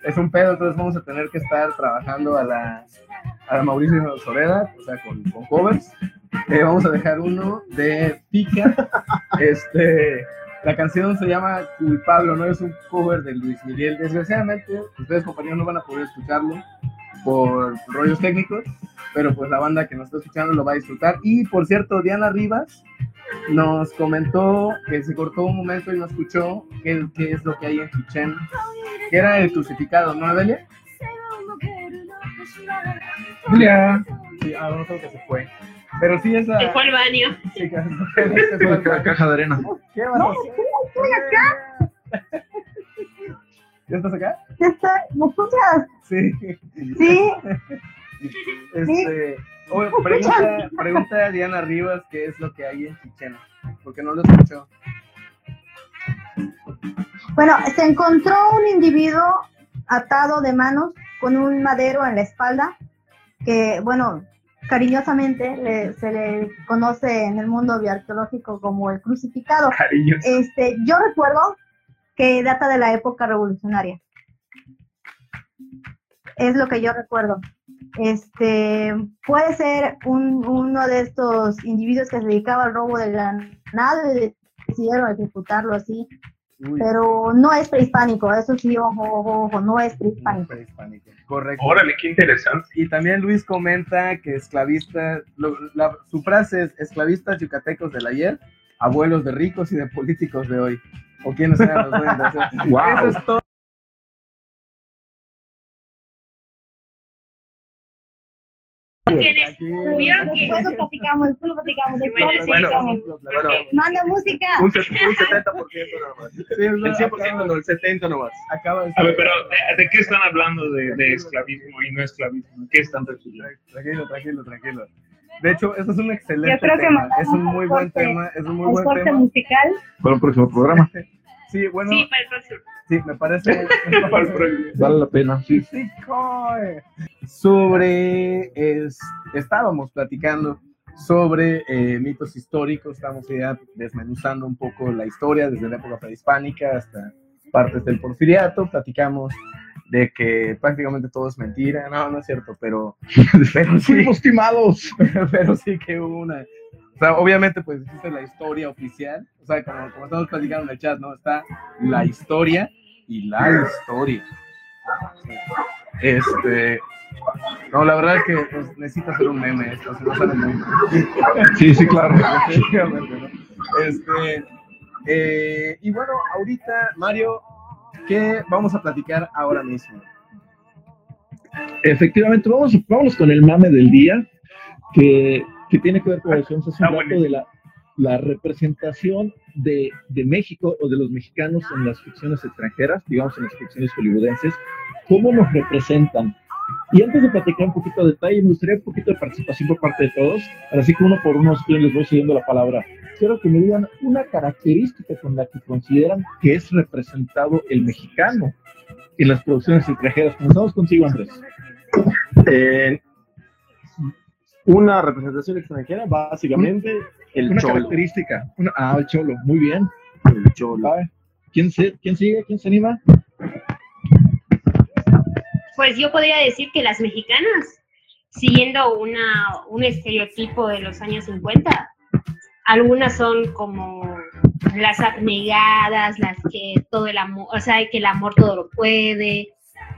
es un pedo, entonces vamos a tener que estar trabajando a la, a la Mauricio Soreda, o sea, con, con covers. Eh, vamos a dejar uno de Pica. Este, la canción se llama Cuy Pablo, no es un cover de Luis Miguel. Desgraciadamente, ustedes compañeros no van a poder escucharlo por rollos técnicos, pero pues la banda que nos está escuchando lo va a disfrutar. Y por cierto, Diana Rivas nos comentó que se cortó un momento y no escuchó qué, qué es lo que hay en Chichen, que era el crucificado, ¿no, Adelia? Julia. Sí, ah, no creo que se fue. Pero sí, esa. Se fue al baño. Sí, se *laughs* fue al Caja de arena. ¿Qué vas a hacer? ¿Ya estás acá? Ya está, ¿me escuchas? Sí. Sí, *laughs* Este, oye, pregunta, pregunta a Diana Rivas qué es lo que hay en Chichen, porque no lo escuchó. Bueno, se encontró un individuo atado de manos con un madero en la espalda, que, bueno, cariñosamente le- se le conoce en el mundo bioarqueológico como el crucificado. Cariño. Este, yo recuerdo que data de la época revolucionaria. Es lo que yo recuerdo. Este, puede ser un- uno de estos individuos que se dedicaba al robo de ganado y decidieron ejecutarlo así, Uy, pero no es prehispánico, eso sí, ojo, ojo, ojo, no es no, prehispánico. prehispánico. Correcto. Órale, qué interesante. Y también Luis comenta que esclavistas, lo- la- su frase es esclavistas yucatecos del ayer, abuelos de ricos y de políticos de hoy. O quienes sean los duendes. *laughs* Wow. Eso es todo. Aquí- tuvieron que- Después lo platicamos, después lo platicamos, después Bueno, lo sí, platicamos. Bueno, Manda música. un, set- un 70% nada más. Sí, es El verdad, 100% no, el 70% nomás. acaba de A ver, pero ¿de, de qué están hablando de, de esclavismo y no esclavismo? ¿Qué están refiriendo? Tranquilo, tranquilo, tranquilo. De hecho, eso es un excelente tema. Es un muy buen tema. Es un muy buen tema. musical. Para un próximo programa. *laughs* Sí, bueno, Sí, para el próximo. sí, me parece. *laughs* Vale la pena. Sí. Sí, sobre es- estábamos platicando sobre eh, mitos históricos, estamos ya desmenuzando un poco la historia desde la época prehispánica hasta partes del porfiriato, platicamos de que prácticamente todo es mentira, no, no es cierto, pero, *laughs* pero sí, Fuimos timados. *laughs* pero sí que hubo una, o sea, obviamente pues existe la historia oficial, o sea, como, como estamos platicando en el chat, ¿no? Está la historia y la historia. Este, no, la verdad es que pues, necesita hacer un meme esto, si no sale muy Sí, sí, claro. *laughs* Este, eh, y bueno, ahorita, Mario, ¿qué vamos a platicar ahora mismo? Efectivamente, vamos, vámonos con el mame del día, que, que tiene que ver con decíamos hace un rato de la, la representación de, de México o de los mexicanos en las ficciones extranjeras, digamos en las ficciones hollywoodenses, cómo nos representan. Y antes de platicar un poquito de detalle, me gustaría un poquito de participación por parte de todos, así que uno por uno, les voy siguiendo la palabra. Quiero que me digan una característica con la que consideran que es representado el mexicano en las producciones extranjeras. Comenzamos contigo, Andrés. Eh, una representación extranjera, básicamente, el una cholo. característica. Una, ah, el cholo, muy bien. El cholo. ¿Quién, se, ¿Quién sigue? ¿Quién se anima? Pues yo podría decir que las mexicanas, siguiendo una, un estereotipo de los años 50, algunas son como las abnegadas, las que todo el amor, o sea, que el amor todo lo puede,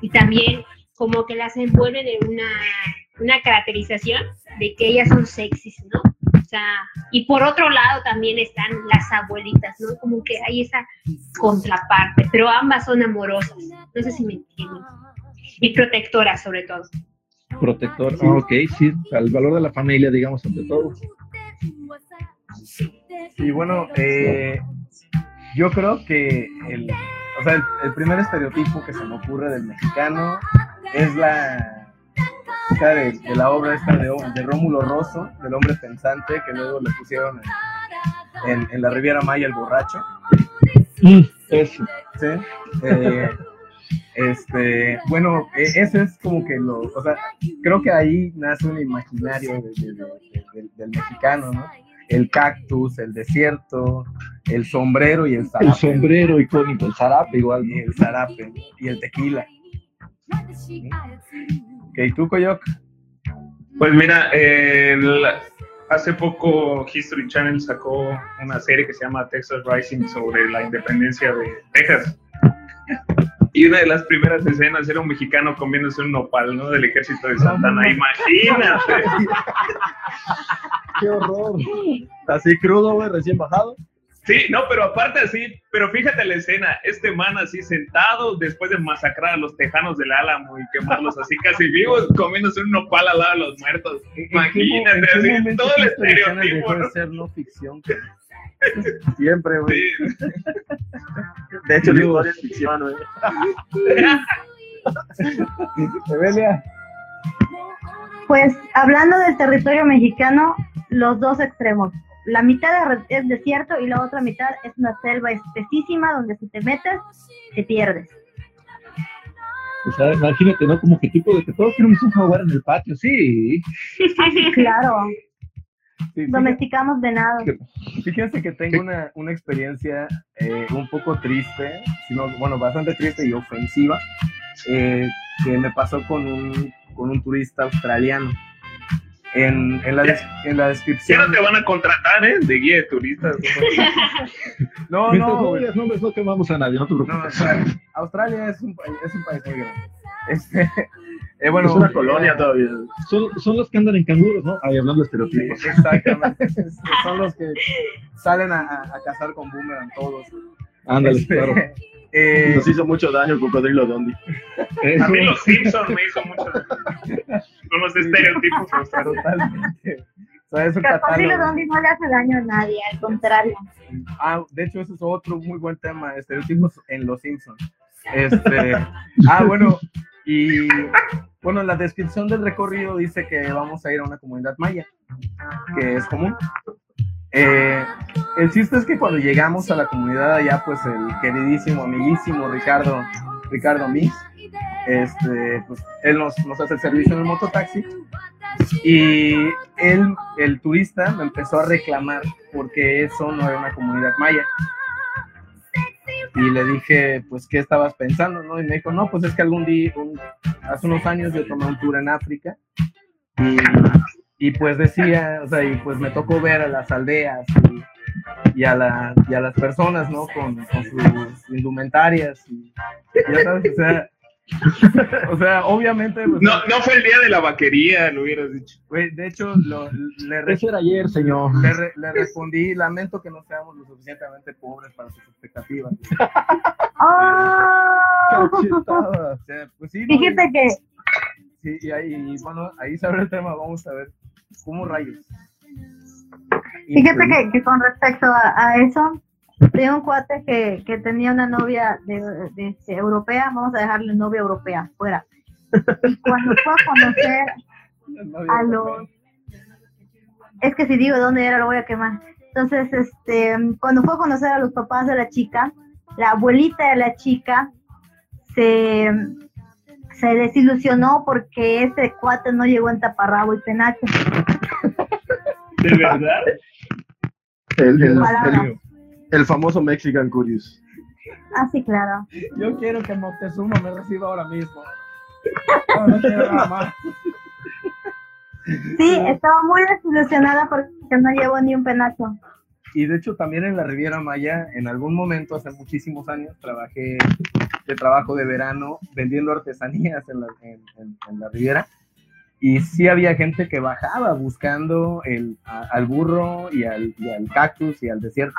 y también como que las envuelven en una, una caracterización de que ellas son sexys, ¿no? O sea, y por otro lado también están las abuelitas, ¿no? Como que hay esa contraparte, pero ambas son amorosas, no sé si me entienden. Y protectoras sobre todo. Protector. Ah, ok, sí. El valor de la familia, digamos, ante todo. Y bueno, eh, yo creo que el, o sea, el, el primer estereotipo que se me ocurre del mexicano es la de, de la obra esta de, de Rómulo Rosso, del hombre pensante, que luego le pusieron en, en- en la Riviera Maya el borracho. Eso. ¿sí? Eh, este, bueno, eh, ese es como que lo, o sea, creo que ahí nace un imaginario de- de- de- de- del- del mexicano, ¿no? El cactus, el desierto, el sombrero y el El zarape. sombrero icónico, el zarape igual. Y el zarape y el tequila. Ok, ¿tú, Coyoc? Pues mira, el- hace poco History Channel sacó una serie que se llama Texas Rising sobre la independencia de Texas. Y una de las primeras escenas era un mexicano comiéndose un nopal, ¿no? Del ejército de Santana. Imagínate. *laughs* Qué horror. Así crudo, güey, recién bajado. Sí, no, pero aparte así, pero fíjate la escena, este man así sentado después de masacrar a los tejanos del Álamo y quemarlos así casi vivos, comiéndose un nopal al lado de los muertos. Imagínate, ¿En qué así, todo el estereotipo, ¿no? de ser no ficción? *laughs* Siempre, güey. Sí. De hecho, la historia es ficción, güey. *laughs* Evelia. Pues hablando del territorio mexicano, los dos extremos. La mitad es- es desierto y la otra mitad es una selva espesísima donde si te metes, te pierdes. O sea, imagínate, ¿no? Como que tipo de que todos queremos un jaguar en el patio, sí. *laughs* Claro, Sí, domesticamos venado. Fíjense que tengo una, una experiencia eh, un poco triste, sino, bueno, bastante triste y ofensiva, eh, que me pasó con un, con un turista australiano. En, en, la, en la Ya descripción. no te van a contratar, ¿eh? De guía de turistas. No, *laughs* no, no nombres, no quemamos a nadie, no te No, o preocupes. sea, Australia es un, país- es un país muy grande. Este, *laughs* eh, bueno, es una eh, colonia todavía. Son, son los que andan en canguros, ¿no? Ahí hablando de estereotipos. Sí, exactamente. *laughs* Son los que salen a, a- a cazar con boomerang todos. Ándale, Este, claro. Eh, Nos hizo mucho daño el cocodrilo Dondi. A mí los Simpsons me hizo mucho. Son los estereotipos totalmente. O sea, es un Cocodrilo. Dondi no le hace daño a nadie, al contrario. Ah, de hecho, ese es otro muy buen tema, estereotipos en Los Simpsons. Este, *laughs* ah, bueno, y bueno, la descripción del recorrido dice que vamos a ir a una comunidad maya, que es común. Eh, el chiste es que cuando llegamos a la comunidad allá, pues el queridísimo, amiguísimo Ricardo, Ricardo Mix, este, pues él nos, hace el servicio en el mototaxi y él, el turista, me empezó a reclamar porque eso no era una comunidad maya. Y le dije, pues, ¿qué estabas pensando? ¿no? Y me dijo, no, pues es que algún día, hace unos años yo tomé un tour en África y, y pues decía, o sea, y pues me tocó ver a las aldeas y, y a, la, y a las personas, ¿no? Con, con sus indumentarias y ya sabes, o sea, *laughs* o sea, obviamente, pues, No, no fue el día de la vaquería, lo hubieras dicho. de hecho, lo- le, re- Eso era ayer, señor. le, re- le respondí, lamento que no seamos lo suficientemente pobres para sus expectativas. Sea, pues sí, no, Fíjate que sí, y ahí, y bueno, ahí se abre el tema, vamos a ver cómo rayos. Fíjate que, que con respecto a, a eso, tengo un cuate que, que tenía una novia de, de, este, europea, vamos a dejarle novia europea fuera. Y cuando fue a conocer a los... Es que si digo dónde era, lo voy a quemar. Entonces, este, cuando fue a conocer a los papás de la chica, la abuelita de la chica se, se desilusionó porque ese cuate no llegó en taparrabo y penacho. ¿De verdad? El, el- el- el famoso Mexican Curious. Ah, sí, claro. Yo quiero que Moctezuma me reciba ahora mismo. No, no quiero nada más. Sí, estaba muy desilusionada porque no llevó ni un penacho. Y de hecho también en la Riviera Maya, en algún momento, hace muchísimos años, trabajé de trabajo de verano vendiendo artesanías en la, en, en- en la Riviera. Y sí había gente que bajaba buscando el, a- al burro y al, y al cactus y al desierto.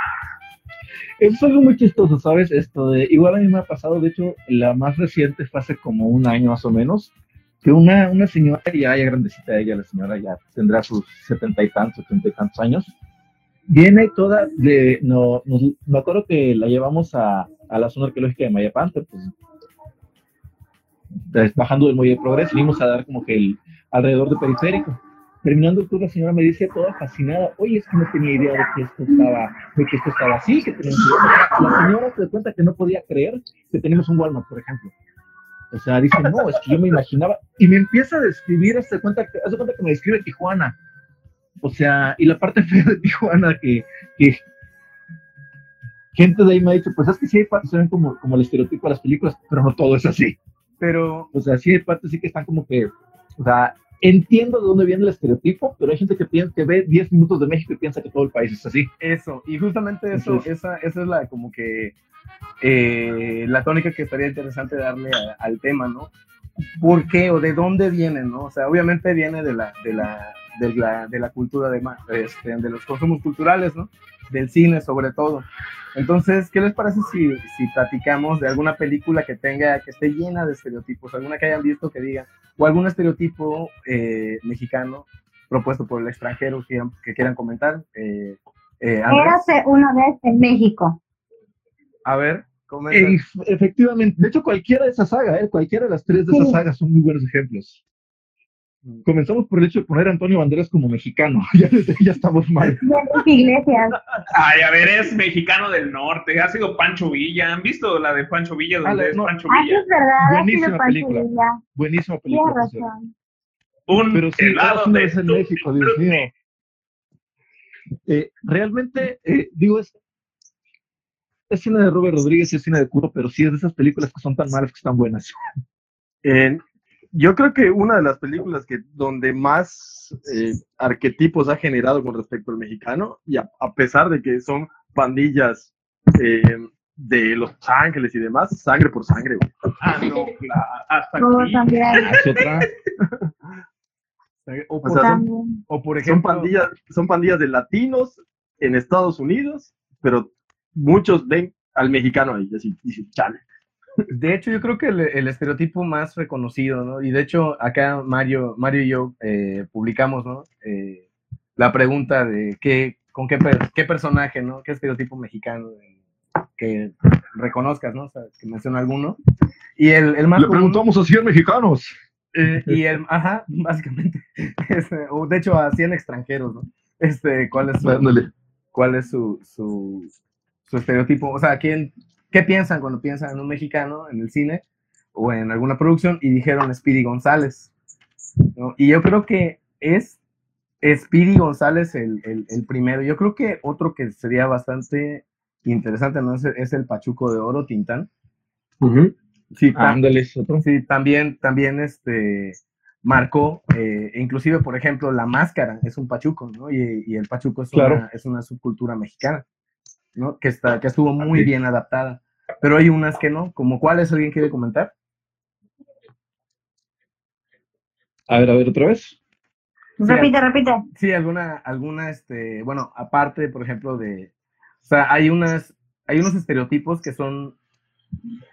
Es algo muy chistoso, ¿sabes? Esto de, igual a mí me ha pasado, de hecho, la más reciente fue hace como un año más o menos, que una, una señora, ya, ya grandecita ella, la señora ya tendrá sus setenta y tantos, setenta y tantos años, viene toda de, no, nos- me acuerdo que la llevamos a, a la zona arqueológica de Mayapanta, pues, bajando del Muelle de Progreso, vinimos a dar como que el alrededor de periférico. Terminando el tour, la señora me dice toda fascinada, oye, es que no tenía idea de que esto estaba, de que esto estaba así, que. La señora se da cuenta que no podía creer que tenemos un Walmart, por ejemplo. O sea, dice, no, es que yo me imaginaba, y me empieza a describir, hace cuenta, hace cuenta que me describe Tijuana. O sea, y la parte fea de Tijuana que, que gente de ahí me ha dicho, pues es que sí hay partes que se ven como, como el estereotipo de las películas, pero no todo es así. Pero O sea, sí hay partes sí que están como que, o sea, entiendo de dónde viene el estereotipo, pero hay gente que piensa que ve 10 minutos de México y piensa que todo el país es así. eso, y justamente eso, Entonces- esa, esa es la como que eh, la tónica que estaría interesante darle a- al tema, ¿no? ¿Por qué o de dónde viene, no? O sea, obviamente viene de la, de la, de la, de la cultura de, este, de los consumos culturales, ¿no? Del cine sobre todo. Entonces, ¿qué les parece si, si platicamos de alguna película que tenga, que esté llena de estereotipos, alguna que hayan visto que diga, o algún estereotipo eh, mexicano propuesto por el extranjero que, quieran- que quieran comentar? Eh, eh, Érase una vez en México. a ver, comenta. Efectivamente, de hecho cualquiera de esas sagas, ¿eh? cualquiera de las tres de esas sagas son muy buenos ejemplos. Comenzamos por el hecho de poner a Antonio Banderas como mexicano. *laughs* Ya estamos mal. *laughs* Iglesias. Ay, a ver, es mexicano del norte, ha sido Pancho Villa. ¿Han visto la de Pancho Villa donde Ah, es no. Pancho Ah, Villa? es verdad. Buenísima Pancho película. Villa. Buenísima película. razón. Un Pero sí, helado de en México, Dios mío. Eh, realmente, eh, digo, es, es cine de Robert Rodríguez y es cine de Curo, pero sí es de esas películas que son tan malas que están buenas. En- yo creo que una de las películas que donde más eh, arquetipos ha generado con respecto al mexicano, y a, a pesar de que son pandillas eh, de Los Ángeles y demás, sangre por sangre. güey. Ah, no, claro, hasta aquí. otra. *laughs* O O por, sea, son, también. o por son ejemplo, pandillas, son pandillas de latinos en Estados Unidos, pero muchos ven al mexicano ahí, y dicen, chale. De hecho yo creo que el, el estereotipo más reconocido, ¿no? Y de hecho acá Mario, Mario y yo eh, publicamos, ¿no? Eh, la pregunta de qué, con qué, qué personaje, ¿no? ¿Qué estereotipo mexicano eh, que reconozcas, ¿no? O sea, que menciona alguno. Y el, el más Le común- preguntamos a 100 mexicanos. Eh, y el, ajá, básicamente. *laughs* Este, o de hecho, a 100 extranjeros, ¿no? Este, ¿cuál es su, cuál es su, su, su estereotipo? O sea, ¿quién, ¿qué piensan cuando piensan en un mexicano en el cine o en alguna producción? Y dijeron Speedy González. ¿no? Y yo creo que es Speedy González el, el, el primero. Yo creo que otro que sería bastante interesante, ¿no? Es, es el Pachuco de Oro, Tintán. Sí, tam- Ándale, otro. Sí, también, también este, marcó, eh, inclusive, por ejemplo, la máscara es un pachuco, ¿no? Y, y el pachuco es, Claro. una, es una subcultura mexicana, ¿no? Que, está, que estuvo muy Así. bien adaptada. Pero hay unas que no, como cuáles alguien quiere comentar. A ver, a ver, otra vez. Repite, repite. Sí, alguna, alguna, este, bueno, aparte, por ejemplo, de, o sea, hay unas, hay unos estereotipos que son,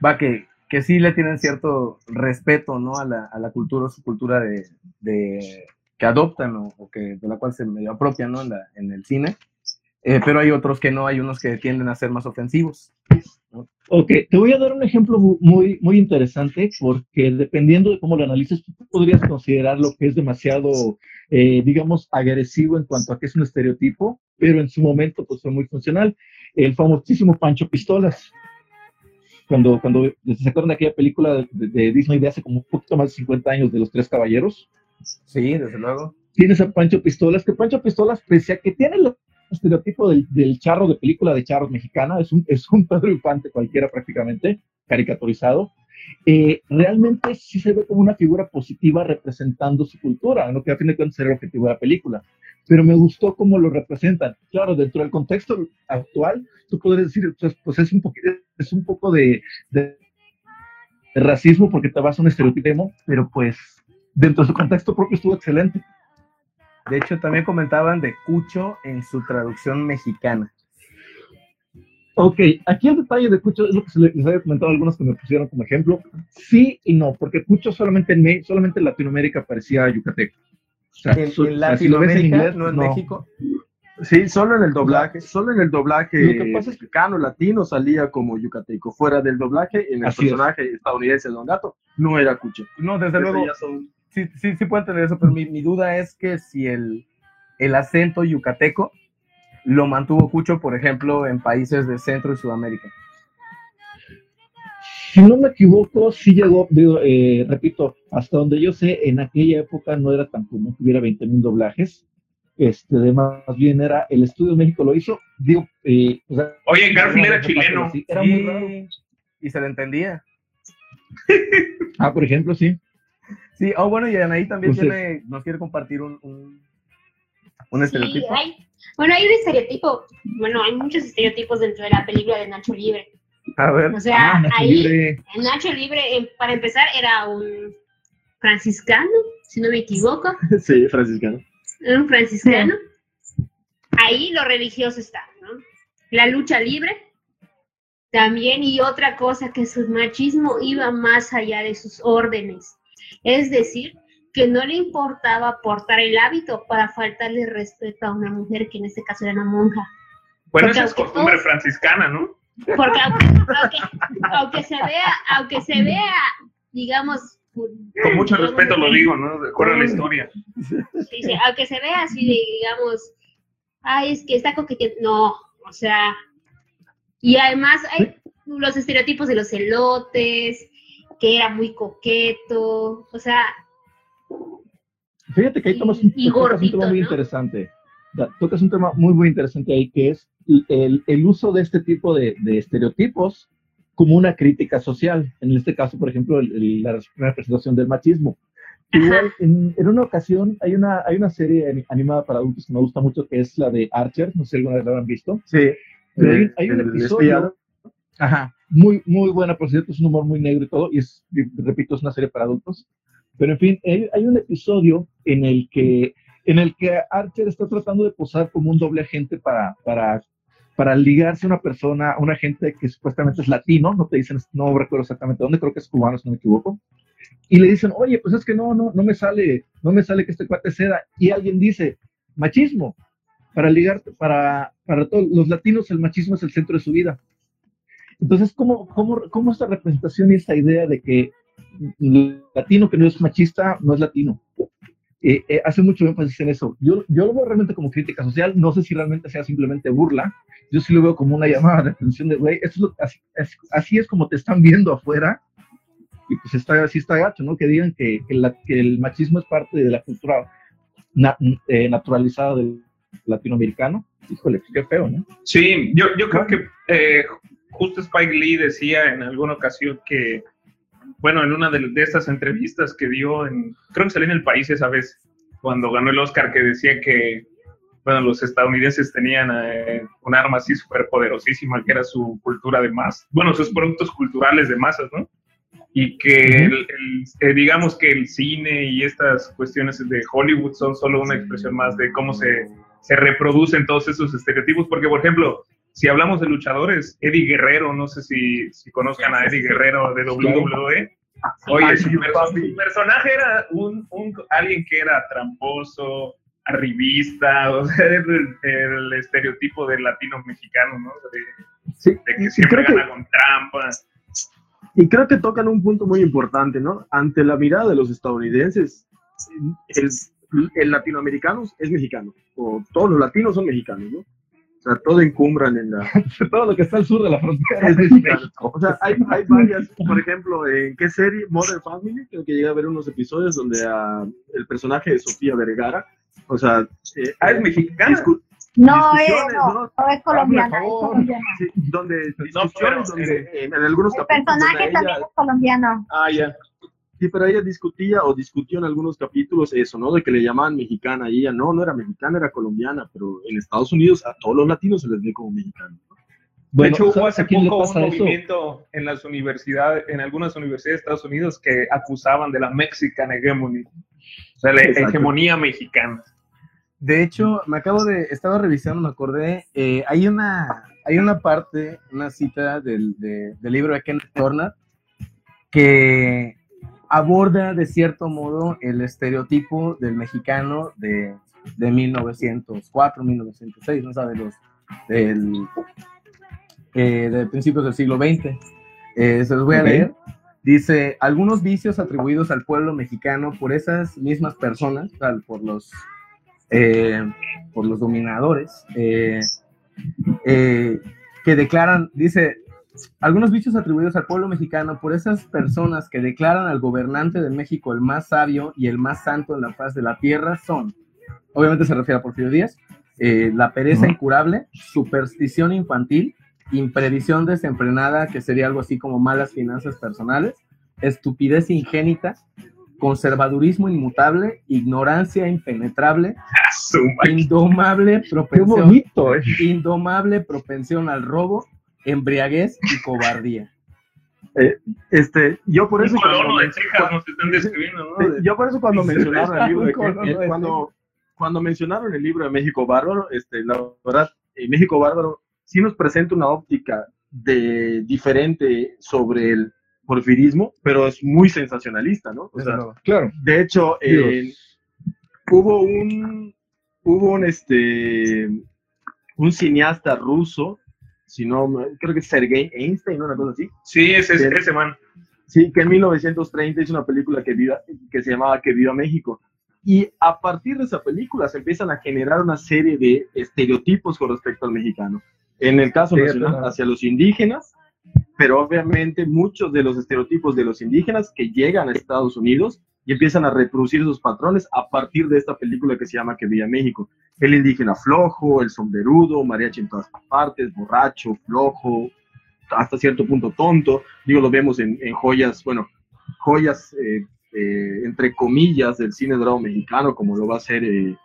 va, que, que sí le tienen cierto respeto, ¿no? A la, a la cultura o su cultura de, de que adoptan o, o que, de la cual se medio apropian, ¿no? En, la- en el cine. Eh, pero hay otros que no, hay unos que tienden a ser más ofensivos. Ok, te voy a dar un ejemplo mu- muy, muy interesante porque dependiendo de cómo lo analices, tú podrías considerar lo que es demasiado, eh, digamos, agresivo en cuanto a que es un estereotipo, pero en su momento pues fue muy funcional. El famosísimo Pancho Pistolas. Cuando, cuando ¿se acuerdan de aquella película de, de Disney de hace como un poquito más de 50 años de los Tres Caballeros? Sí, desde luego. tienes a Pancho Pistolas, que Pancho Pistolas, pese a que tiene el estereotipo del, del charro de película de charros mexicana, es un, *laughs* es un Pedro Infante cualquiera prácticamente, caricaturizado, eh, realmente sí se ve como una figura positiva representando su cultura, lo que a fin de cuentas era el objetivo de la película. Pero me gustó cómo lo representan. Claro, dentro del contexto actual, tú podrías decir, pues, pues es, un es un poco de, de- de racismo porque te vas a un estereotipo, pero pues dentro de su contexto propio estuvo excelente. De hecho, también comentaban de Cucho en su traducción mexicana. Ok, aquí el detalle de Cucho es lo que se le- les había comentado a algunos que me pusieron como ejemplo. Sí y no, porque Cucho solamente en, Me- solamente en Latinoamérica parecía yucateco. O sea, En, su- en o sea, si lo ves Latinoamérica, en inglés, no en no. México. Sí, solo en el doblaje, solo en el doblaje Lo que pasa es que- mexicano, latino, salía como yucateco. Fuera del doblaje, en el Así es. personaje estadounidense de Don Gato, no era Cucho. No, desde Eso luego, ya son- sí, sí, sí puedo entender eso, pero mi, mi duda es que si el, el acento yucateco lo mantuvo Cucho, por ejemplo, en países de Centro y Sudamérica. Si no me equivoco, sí llegó, digo, eh, repito, hasta donde yo sé, en aquella época no era tan común que hubiera 20 mil doblajes. Este, de más bien era, el Estudio de México lo hizo, digo, eh, o sea, Oye, Garfield era no, chileno. sí, era Sí, muy raro. Y se le entendía. Ah, por ejemplo, sí. Sí, oh, bueno, y Anaí también Entonces- tiene, nos quiere compartir un, un, un Sí, estereotipo. hay, bueno, hay un estereotipo, bueno, hay muchos estereotipos dentro de la película de Nacho Libre. A ver, O sea, Ah, Nacho ahí Libre. Nacho Libre, em, para empezar, era un franciscano, si no me equivoco, *laughs* Sí, franciscano. era un franciscano. Ahí lo religioso está, ¿no? La lucha libre también y otra cosa que su machismo iba más allá de sus órdenes. Es decir, que no le importaba portar el hábito para faltarle respeto a una mujer que en este caso era una monja. Bueno, Porque esa es costumbre todos- franciscana, ¿no? Porque aunque, aunque- aunque se vea, aunque se vea, digamos, Con mucho respeto lo digo, ¿no? A la historia. Dice, aunque se vea así de, digamos, ay, es que está coqueteando. No, o sea, y además hay los estereotipos de los elotes, que era muy coqueto, o sea, Fíjate que ahí tomas un, y tocas un gordito, tema muy ¿no? interesante. Tocas un tema muy, muy interesante ahí, que es el, el uso de este tipo de, de estereotipos como una crítica social. En este caso, por ejemplo, el- el- la primera presentación del machismo. Igual, en, en una ocasión, hay una, hay una serie ani- animada para adultos que me gusta mucho, que es la de Archer, no sé si alguna vez la habrán visto. Sí. Pero hay, Eh, hay un episodio. Ajá, muy, muy buena, por cierto, es un humor muy negro y todo, y repito, es una serie para adultos. Pero en fin, hay, hay un episodio en el que en el que Archer está tratando de posar como un doble agente para, para, para ligarse a una persona, a un agente que supuestamente es latino, no te dicen, no recuerdo exactamente dónde, creo que es cubano, si no me equivoco, y le dicen, oye, pues es que no, no, no me sale, no me sale que este cuate sea, y alguien dice, machismo, para ligar, para, para todos los latinos el machismo es el centro de su vida. Entonces, ¿cómo, cómo, cómo esta representación y esta idea de que el latino que no es machista no es latino? Eh, eh, hace mucho énfasis en eso. Yo, yo lo veo realmente como crítica social, no sé si realmente sea simplemente burla, yo sí lo veo como una llamada de atención de, güey, es así, es, así es como te están viendo afuera, y pues está, así está gacho, ¿no? Que digan que, que, la- que el machismo es parte de la cultura na- eh, naturalizada del latinoamericano. Híjole, qué feo, ¿no? Sí, yo, yo creo que eh, justo Spike Lee decía en alguna ocasión que, bueno, en una de, de estas entrevistas que dio, en, creo que salió en El País esa vez, cuando ganó el Oscar, que decía que, bueno, los estadounidenses tenían eh, un arma así súper poderosísima, que era su cultura de masas, bueno, sus productos culturales de masas, ¿no? Y que, el- eh, digamos que el cine y estas cuestiones de Hollywood son solo una expresión más de cómo se, se reproducen todos esos estereotipos, porque, por ejemplo, si hablamos de luchadores, Eddie Guerrero, no sé si, si conozcan a Eddie Guerrero de WWE. Oye, su, perso- su personaje era un, un- alguien que era tramposo, arribista, o sea, *laughs* el, el estereotipo del latino mexicano, ¿no? De, Sí, de que siempre creo que- gana con trampas. Y creo que tocan un punto muy importante, ¿no? Ante la mirada de los estadounidenses, el, el latinoamericano es mexicano, o todos los latinos son mexicanos, ¿no? O sea, todo encumbran en la... *laughs* Todo lo que está al sur de la frontera Es es mexicano. México. O sea, *laughs* hay, hay varias, por ejemplo, ¿en qué serie? Modern Family, creo que llega a ver unos episodios donde ah, el personaje de Sofía Vergara, o sea... eh, Ah, es mexicana. discu- No, eh, discusiones, no, ¿no? no es colombiana, es favor. colombiana. Sí, donde No, discusiones, pero, donde eh, en, algunos El capítulos personaje donde también ella- es colombiano. Ah, ya. Pero ella discutía o discutió en algunos capítulos eso, ¿no? De que le llamaban mexicana y ella no, no era mexicana, era colombiana, pero en Estados Unidos a todos los latinos se les ve como mexicano. de hecho, hubo ¿sabes hace poco un eso? movimiento en las universidades, en algunas universidades de Estados Unidos que acusaban de la Mexican hegemony, o sea, la Exacto. hegemonía mexicana. De hecho, me acabo de, estaba revisando, me acordé, eh, hay una, hay una parte, una cita del, de- del libro de Kenneth Turner que aborda de cierto modo el estereotipo del mexicano de, de 1904, 1906, ¿no? O sea, de los, del, eh, de principios del siglo XX. Eh, se los voy a leer. Dice, algunos vicios atribuidos al pueblo mexicano por esas mismas personas, por los eh, por los dominadores, eh, que declaran, dice, algunos bichos atribuidos al pueblo mexicano por esas personas que declaran al gobernante de México el más sabio y el más santo en la faz de la tierra son, obviamente se refiere a Porfirio Díaz, eh, la pereza incurable, superstición infantil, imprevisión desenfrenada, que sería algo así como malas finanzas personales, estupidez ingénita, conservadurismo inmutable, ignorancia impenetrable, Ah, indomable propensión, bonito, ¿eh? indomable propensión al robo, embriaguez y cobardía. Este, yo por eso cuando, colono de men- Texas nos están describiendo, ¿no? Sí, yo por eso cuando mencionaron el libro de Un colono eh, cuando, cuando mencionaron el libro de México Bárbaro, este, la verdad, eh, México Bárbaro sí nos presenta una óptica de diferente sobre el porfirismo, pero es muy sensacionalista, ¿no? O sea, Claro. de hecho, eh, hubo un hubo un este un cineasta ruso, si no creo que es Sergei Einstein, una cosa así. Sí, ese, ese man. Sí, que en 1930 hizo una película que, viva, que se llamaba Que Viva México. Y a partir de esa película se empiezan a generar una serie de estereotipos con respecto al mexicano. En el caso Sí, nacional, hacia los indígenas, pero obviamente muchos de los estereotipos de los indígenas que llegan a Estados Unidos y empiezan a reproducir esos patrones a partir de esta película que se llama Que Viva México. El indígena flojo, el sombrerudo, mariachi en todas partes, borracho, flojo, hasta cierto punto tonto. Digo, lo vemos en, en joyas, bueno, joyas eh, eh, entre comillas del cine dorado mexicano, como lo va a ser eh,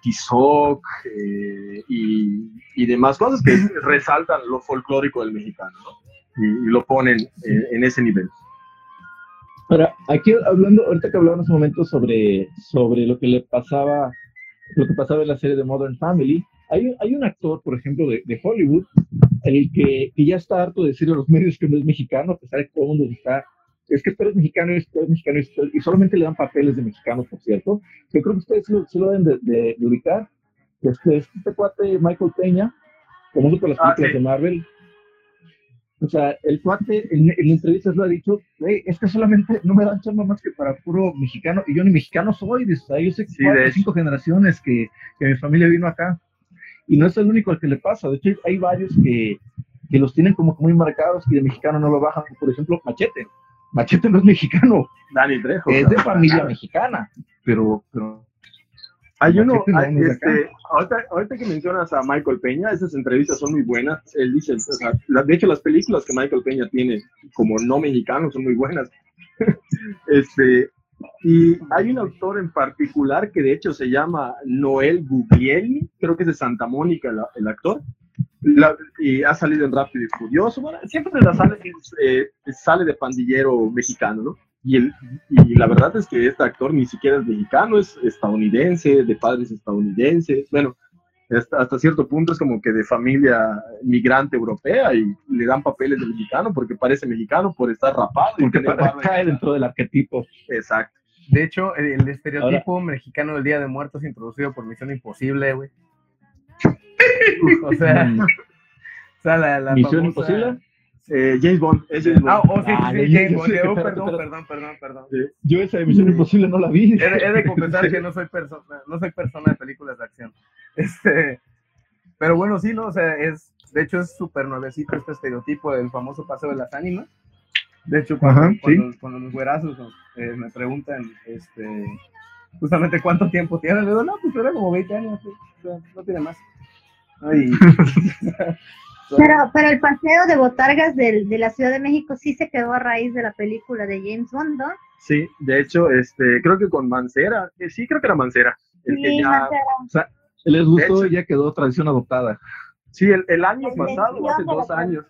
Tizoc eh, y, y demás cosas que *laughs* resaltan lo folclórico del mexicano ¿no? y, y lo ponen en ese nivel. Ahora, aquí hablando, ahorita que hablaba ese momento sobre, sobre lo que le pasaba, lo que pasaba en la serie de Modern Family, hay, hay un actor, por ejemplo, de, de Hollywood, el que, que ya está harto de decirle a los medios que no es mexicano, a pesar de que todo el mundo está, es que tú eres mexicano, es que eres mexicano, es y solamente le dan papeles de mexicanos, por cierto. Yo creo que ustedes sí lo, sí lo deben de, de- de ubicar. Este, este cuate Michael Peña, famoso por las Ah, películas sí. de Marvel, o sea, el cuate en, en entrevistas lo ha dicho, "Güey, es que solamente no me dan chamba más que para puro mexicano, y yo ni mexicano soy, o sea, yo sé Sí, cuatro de cinco generaciones que, que mi familia vino acá, y no es el único al que le pasa, de hecho hay varios que, que los tienen como que muy marcados y de mexicano no lo bajan, por ejemplo, Machete, Machete no es mexicano, Dani Trejo. es de familia mexicana, pero, pero Hay uno, hay, este, ahorita, ahorita que mencionas a Michael Peña, esas entrevistas son muy buenas. Él dice, o sea, la- de hecho, las películas que Michael Peña tiene como no mexicano son muy buenas. *laughs* este, y hay un autor en particular que de hecho se llama Noel Guglielmi, creo que es de Santa Mónica el, el actor, La- y ha salido en Rápido y Furioso. Bueno, siempre la sale, eh, sale de pandillero mexicano, ¿no? Y, el, y la verdad es que este actor ni siquiera es mexicano, es estadounidense, de padres estadounidenses. Bueno, hasta, hasta cierto punto es como que de familia migrante europea y le dan papeles de mexicano porque parece mexicano por estar rapado. y porque tener para- cae dentro del arquetipo. Exacto. De hecho, el, el estereotipo mexicano del Día de Muertos introducido por Misión Imposible, güey. *laughs* o sea, Mm. o sea, la, la Misión famosa- Imposible. Eh, James Bond, es James Bond. Ah, oh, sí, Ah, sí, de- sí, James yo Bond. perdón, espérate. perdón, perdón, perdón. Yo esa de Misión Imposible no la vi. He de, he de confesar que *laughs* no soy persona, no soy persona de películas de acción. Este, pero bueno, sí, ¿no? O sea, es, de hecho es súper nuevecito este estereotipo del famoso paseo de las ánimas. De hecho, cuando, Ajá, sí. cuando, cuando los güerazos eh, me preguntan, este, justamente cuánto tiempo tiene, le digo, no, pues era como 20 años, sí, o sea, no tiene más. Ay, *laughs* Pero, pero el paseo de botargas del, de la Ciudad de México sí se quedó a raíz de la película de James Bond, ¿no? Sí, de hecho, este, creo que con Mancera, eh, sí, creo que era Mancera. El que Sí, ya- Mancera. Les gustó De y ya quedó tradición adoptada. sí, el, el año pasado, hace de dos años.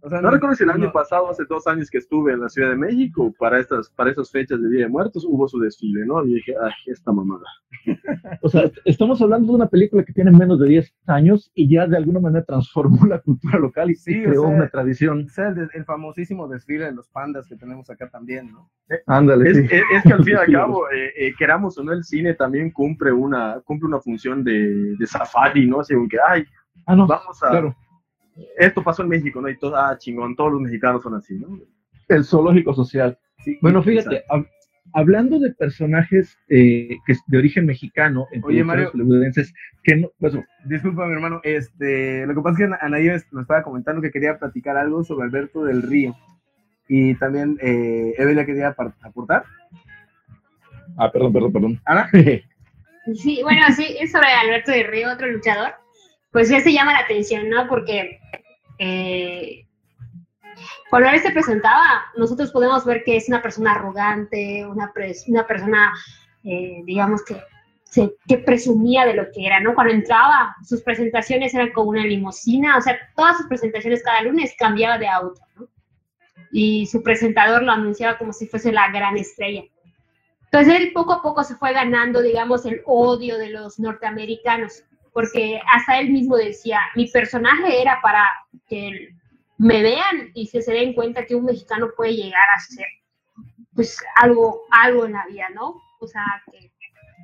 Tradición. o sea, No recuerdo si el año no- pasado, hace dos años que estuve en la Ciudad de México para estas, para esas fechas de Día de Muertos, hubo su desfile, ¿no? Y dije, ay, esta mamada. *laughs* O sea, estamos hablando de una película que tiene menos de 10 años y ya de alguna manera transformó la cultura local y Sí, creó sea, una tradición. O sea, el, el famosísimo desfile de los pandas que tenemos acá también, ¿no? Ándale, Es, sí. es- es que al fin y *laughs* al cabo, eh, eh, queramos o no, el cine también cumple una, cumple una función de, de safari, ¿no? Según que, ay, Ah, no, vamos a... claro. Esto pasó en México, ¿no? Y todo, ah, chingón, todos los mexicanos son así, ¿no? El zoológico social. Sí, Bueno, fíjate, hab- hablando de personajes eh, que es de origen mexicano en Oye, Mario. hollywoodenses, que no, pues, Disculpa, mi hermano. Este, lo que pasa es que Anaí nos estaba comentando que quería platicar algo sobre Alberto del Río. Y también eh, Evelia quería aportar. ah, perdón, perdón, perdón. Ana. *laughs* Sí, bueno, sí, es sobre Alberto de Río, otro luchador. Pues ya se llama la atención, ¿no? Porque eh, cuando él se presentaba, nosotros podemos ver que es una persona arrogante, una, pres- una persona, eh, digamos, que, que presumía de lo que era, ¿no? Cuando entraba, sus presentaciones eran como una limusina, o sea, todas sus presentaciones cada lunes cambiaba de auto, ¿no? Y su presentador lo anunciaba como si fuese la gran estrella. Entonces él poco a poco se fue ganando, digamos, el odio de los norteamericanos, porque hasta él mismo decía, mi personaje era para que me vean y que se den cuenta que un mexicano puede llegar a ser, pues, algo, algo en la vida, ¿no? O sea, que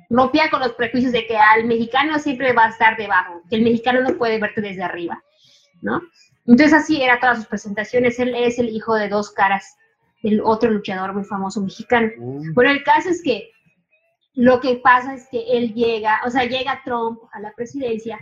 rompía con los prejuicios de que al mexicano siempre va a estar debajo, que el mexicano no puede verte desde arriba, ¿no? Entonces así era todas sus presentaciones, él es el hijo de dos caras, el otro luchador muy famoso mexicano. Uy. Bueno, el caso es que lo que pasa es que él llega, o sea, llega Trump a la presidencia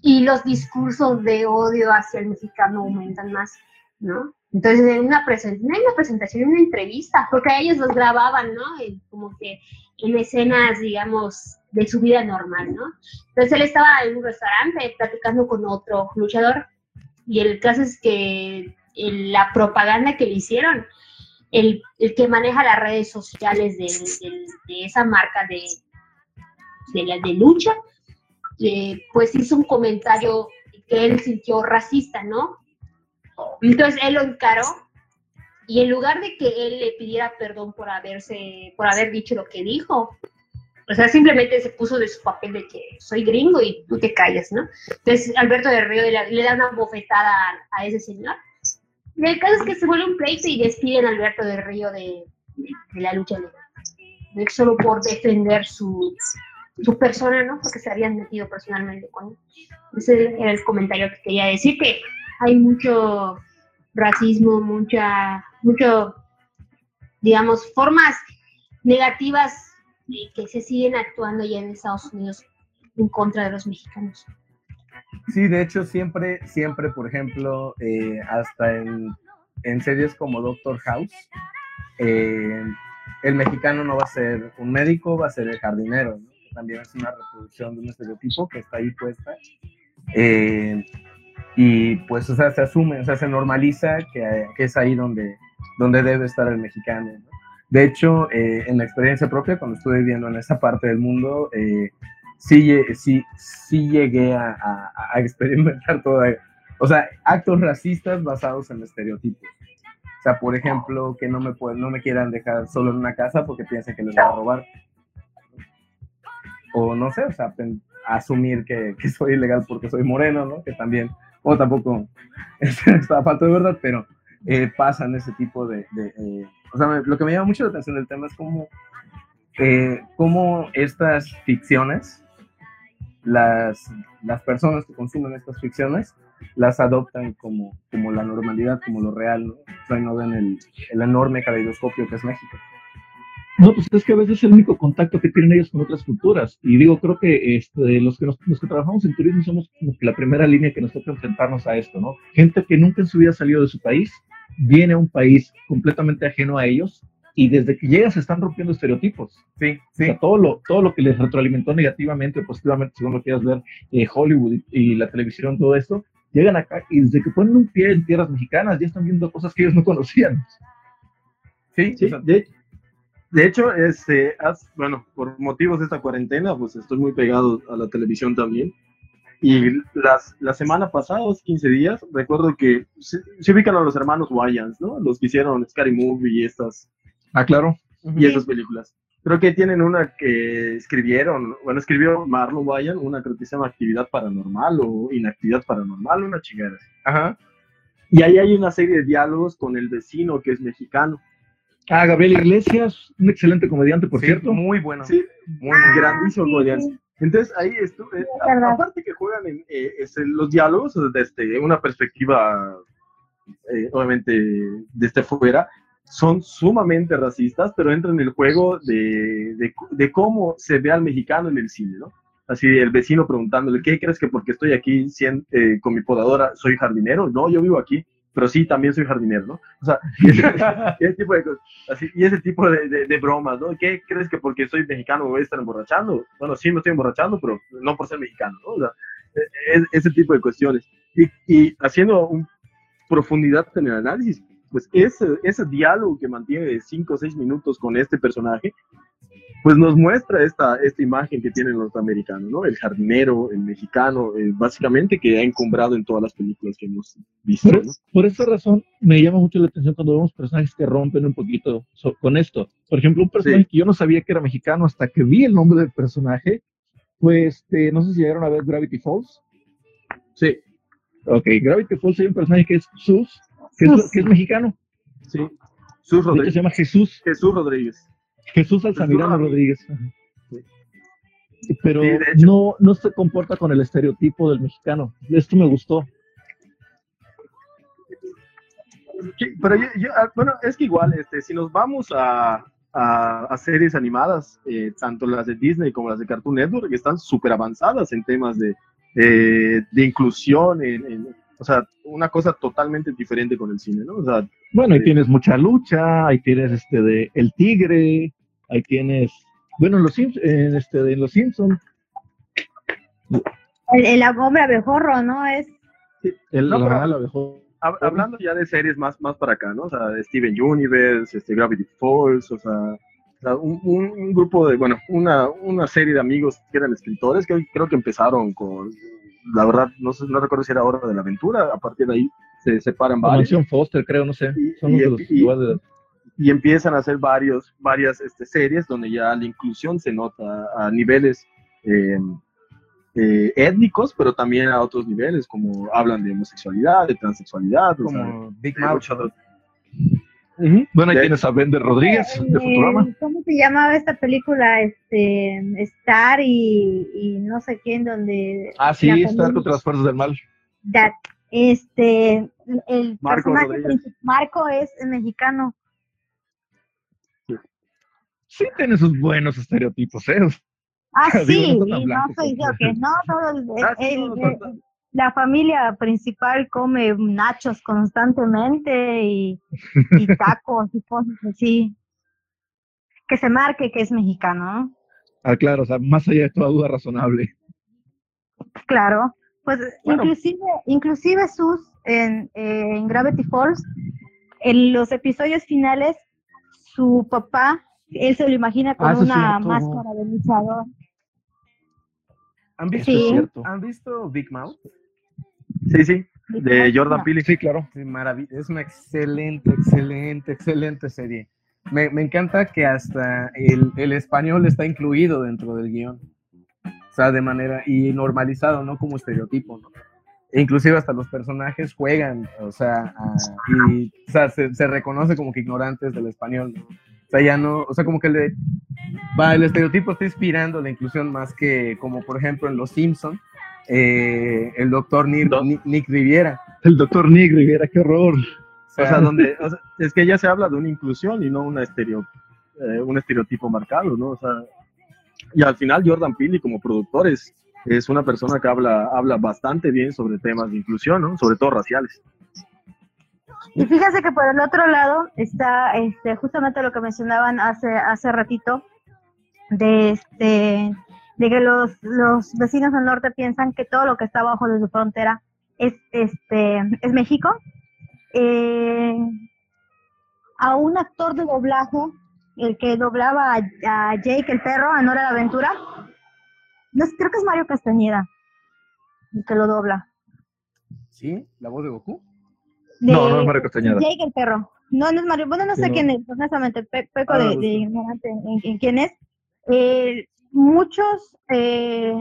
y los discursos de odio hacia el mexicano aumentan más, ¿no? Entonces, en una, presen- no en una presentación, en una entrevista, porque a ellos los grababan, ¿no? Como que en escenas, digamos, de su vida normal, ¿no? Entonces, él estaba en un restaurante platicando con otro luchador y el caso es que la propaganda que le hicieron el, el que maneja las redes sociales del- de esa marca de, de, la, de lucha, pues hizo un comentario que él sintió racista, ¿no? Entonces él lo encaró y en lugar de que él le pidiera perdón por haberse, por haber dicho lo que dijo, o sea, simplemente se puso de su papel de que soy gringo y tú te callas, ¿no? Entonces Alberto del Río le, le da una bofetada a, a ese señor. Y el caso es que se vuelve un pleito y despiden a Alberto del Río de, de- la lucha libre. De hecho, Solo por defender su, su persona, ¿no? Porque se habían metido personalmente con él. Ese era el comentario que quería decir, que hay mucho racismo, mucha, mucho, digamos, formas negativas que se siguen actuando ya en Estados Unidos en contra de los mexicanos. Sí, de hecho, siempre, siempre, por ejemplo, eh, hasta en, en series como Doctor House, eh, el mexicano no va a ser un médico, va a ser el jardinero, ¿no? también es una reproducción de un estereotipo que está ahí puesta. Eh, y pues, o sea, se asume, o sea, se normaliza que, que es ahí donde, donde debe estar el mexicano. ¿no? De hecho, eh, en la experiencia propia, cuando estuve viviendo en esa parte del mundo, eh, sí, sí, sí llegué a, a- a *laughs* experimentar todo, o sea, actos racistas basados en estereotipos. O sea, por ejemplo, que no me, no me quieran dejar solo en una casa porque piensan que les va a robar. O no sé, o sea, asumir que, que soy ilegal porque soy moreno, ¿no? Que también, o tampoco *laughs* está falta de verdad, pero eh, pasan ese tipo de... de, eh, o sea, me- lo que me llama mucho la atención del tema es cómo, eh, cómo estas ficciones, las, las personas que consumen estas ficciones, las adoptan como, como la normalidad, como lo real, ¿no? O no ven el, el enorme caleidoscopio que es México. No, pues es que a veces es el único contacto que tienen ellos con otras culturas. Y digo, creo que este, los, que nos- los que trabajamos en turismo somos como que la primera línea que nos toca enfrentarnos a esto, ¿no? Gente que nunca en su vida ha salido de su país, viene a un país completamente ajeno a ellos y desde que llega se están rompiendo estereotipos. Sí, O sí. sea, todo lo, todo lo que les retroalimentó negativamente o positivamente, según lo quieras ver, eh, Hollywood y, y la televisión, todo esto, llegan acá y desde que ponen un pie en tierras mexicanas ya están viendo cosas que ellos no conocían. Sí, Sí, o sea, de, de hecho, este, bueno, por motivos de esta cuarentena, pues estoy muy pegado a la televisión también. Y las, la semana pasada, hace 15 días, recuerdo que se, se ubican a los hermanos Wayans, ¿no? Los que hicieron Scary Movie y estas, Ah, claro. y esas películas. Creo que tienen una que escribieron, bueno, escribió Marlon Wayans, una creo que se llama Actividad Paranormal o Inactividad Paranormal, una chingada. Ajá. Y ahí hay una serie de diálogos con el vecino que es mexicano. Ah, Gabriel Iglesias, un excelente comediante, por Sí, cierto. Muy bueno. Sí, Muy, grandísimo sí, comediante. sí. Entonces ahí estuve, es verdad. aparte que juegan en eh, este, los diálogos desde una perspectiva, eh, obviamente desde fuera, son sumamente racistas, pero entran en el juego de, de, de cómo se ve al mexicano en el cine, ¿no? Así el vecino preguntándole, ¿qué crees que porque estoy aquí eh, con mi podadora soy jardinero? No, yo vivo aquí, pero sí, también soy jardinero, ¿no? O sea, *laughs* ese, tipo de cosas. Así, y ese tipo de, de- de bromas, ¿no? ¿Qué crees que porque soy mexicano me voy a estar emborrachando? Bueno, sí me estoy emborrachando, pero no por ser mexicano, ¿no? O sea, e- e- ese tipo de cuestiones. Y, y haciendo un profundidad en el análisis, pues ese, ese diálogo que mantiene de 5 o 6 minutos con este personaje, pues nos muestra esta, esta imagen que tiene el norteamericano, ¿no? El jardinero, el mexicano, eh, básicamente que ha encumbrado en todas las películas que hemos visto, Por, ¿no? por esa razón me llama mucho la atención cuando vemos personajes que rompen un poquito so- con esto. Por ejemplo, un personaje Sí. que yo no sabía que era mexicano hasta que vi el nombre del personaje, pues no sé si llegaron a ver Gravity Falls. Sí, Ok, Gravity Falls hay un personaje que es Sus, que es, que mexicano. sí. Hecho, Rodríguez. se llama Jesús, Jesús Rodríguez. Jesús Alzamirano Rodríguez. Pero Sí, de hecho. no, no se comporta con el estereotipo del mexicano. Esto me gustó. Pero yo, yo, ah, bueno, es que igual, este, si nos vamos a, a, a series animadas, eh, tanto las de Disney como las de Cartoon Network, están súper avanzadas en temas de, eh, de inclusión, en, en- o sea, una cosa totalmente diferente con el cine, ¿no? O sea, Bueno, ahí Sí. tienes mucha lucha, ahí tienes este de El Tigre, ahí tienes, bueno, en los Simpsons, este, de los Simpsons, El, el hombre abejorro, ¿no? Es el, No, la, pero- la mejor. hab- hablando ya de series más, más para acá, ¿no? O sea, Steven Universe, este, Gravity Falls, o sea, o sea, un, un- un grupo de, bueno, una, una serie de amigos que eran escritores que creo que empezaron con, la verdad, no, sé, no recuerdo si era Hora de la Aventura, a partir de ahí se separan La varios. Mansión Foster, creo, no sé. Y- Son y- los de los y- igual de- y empiezan a hacer varios, varias este, series donde ya la inclusión se nota a niveles eh, eh, étnicos, pero también a otros niveles, como hablan de homosexualidad, de transexualidad, o sea, Como Big Mouth. Otras- Bueno, ahí tienes a Bender Rodríguez de Futurama. ¿Cómo se llamaba esta película? Este, Star y, y no sé quién, donde... Ah, sí, familia- contra las fuerzas del mal. That, este, el Marco personaje Rodríguez. principal, Marco es mexicano. Sí, tiene sus buenos estereotipos, ¿eh? Ah, *laughs* sí, no está tan y no blanco, estoy diciendo pues. que no, todo el- Ah, sí, el- no, el- no. La familia principal come nachos constantemente y, y *laughs* tacos y cosas así. Que se marque que es mexicano, ¿no? Ah, claro, o sea, más allá de toda duda razonable. Claro, pues Bueno. inclusive, inclusive sus en, eh, en Gravity Falls, en los episodios finales, su papá, él se lo imagina con Ah, una cierto. máscara de luchador. ¿Han visto, Sí. ¿Han visto Big Mouth? Sí, sí, de Jordan. Peele. Sí, claro. Sí, marav- es una excelente, excelente, excelente serie. Me, me encanta que hasta el, el español está incluido dentro del guion. O sea, de manera, y normalizado, no como estereotipo, ¿no? E inclusive hasta los personajes juegan, o sea, a- y, o sea, se, se reconoce como que ignorantes del español, ¿no? O sea, ya no, o sea, como que le, va, el estereotipo está inspirando la inclusión más que, como por ejemplo en Los Simpson, eh, el doctor Nick, Do- Nick- Riviera. El doctor Nick Rivera, qué horror. O sea, donde, o sea, es que ya se habla de una inclusión y no una estereo, eh, un estereotipo marcado, ¿no? O sea, y al final Jordan Peele como productor es, es una persona que habla, habla bastante bien sobre temas de inclusión, ¿no? Sobre todo raciales. Y fíjese que por el otro lado está este, justamente lo que mencionaban hace, hace ratito, de este de que los, los vecinos del norte piensan que todo lo que está abajo de su frontera es este es México. Eh, a un actor de doblaje, el que doblaba a, a Jake el perro en Hora de Aventura, no, sé, creo que es Mario Castañeda el que lo dobla. ¿Sí? ¿La voz de Goku? De- No, no es Mario Castañeda. Jake el perro. No, no es Mario. Bueno, no Sí, sé no. quién es, honestamente, pe- peco Ah, de, ignorante en, en quién es. Eh, muchos, eh,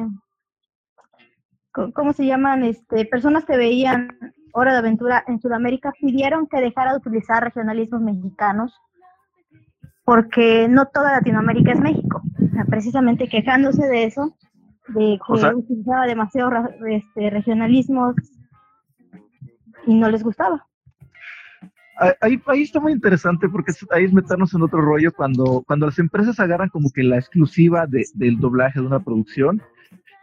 ¿cómo se llaman? Este, personas que veían Hora de Aventura en Sudamérica pidieron que dejara de utilizar regionalismos mexicanos porque no toda Latinoamérica es México. O sea, precisamente quejándose de eso, de que O sea- utilizaba demasiados ra- este, regionalismos y no les gustaba. Ah, Ahí, ahí está muy interesante porque ahí es meternos en otro rollo cuando, cuando las empresas agarran como que la exclusiva de- del doblaje de una producción.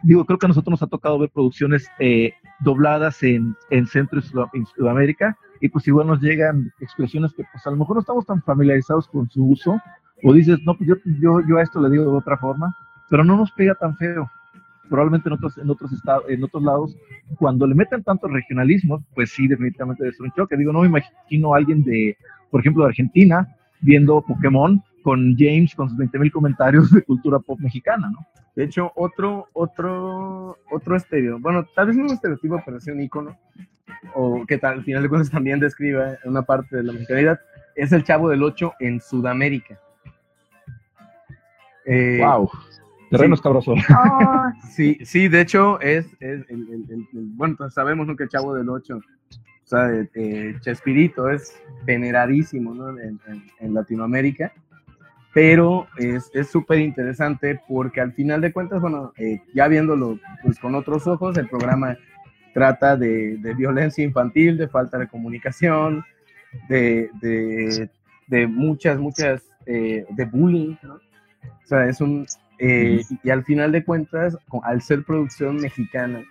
Digo, creo que a nosotros nos ha tocado ver producciones eh, dobladas en, en Centro y Sudamérica y pues igual nos llegan expresiones que pues a lo mejor no estamos tan familiarizados con su uso o dices, no, pues yo, yo, yo a esto le digo de otra forma, pero no nos pega tan feo. Probablemente en otros, en otros estados, en otros lados, cuando le meten tantos regionalismos, pues sí, definitivamente debe ser un choque. Digo, no me imagino a alguien de, por ejemplo, de Argentina, viendo Pokémon con James con sus 20 mil comentarios de cultura pop mexicana, ¿no? De hecho, otro, otro, otro estéreo, bueno, tal vez no un estereotipo, pero sí un icono, o que tal, al final de cuentas también describe una parte de la mexicanidad, es el Chavo del Ocho en Sudamérica. Eh, wow. Terreno sí. escabroso. Oh, *laughs* Sí, sí, de hecho, es, es el, el- el- el- bueno, pues sabemos ¿no? que el Chavo del Ocho, o sea, de Chespirito es veneradísimo ¿no? en, en- en Latinoamérica, pero es es súper interesante porque al final de cuentas, bueno, eh, ya viéndolo pues, con otros ojos, el programa trata de, de violencia infantil, de falta de comunicación, de, de, de muchas, muchas, eh, de bullying, ¿no? O sea, es un, eh, y al final de cuentas, al ser producción mexicana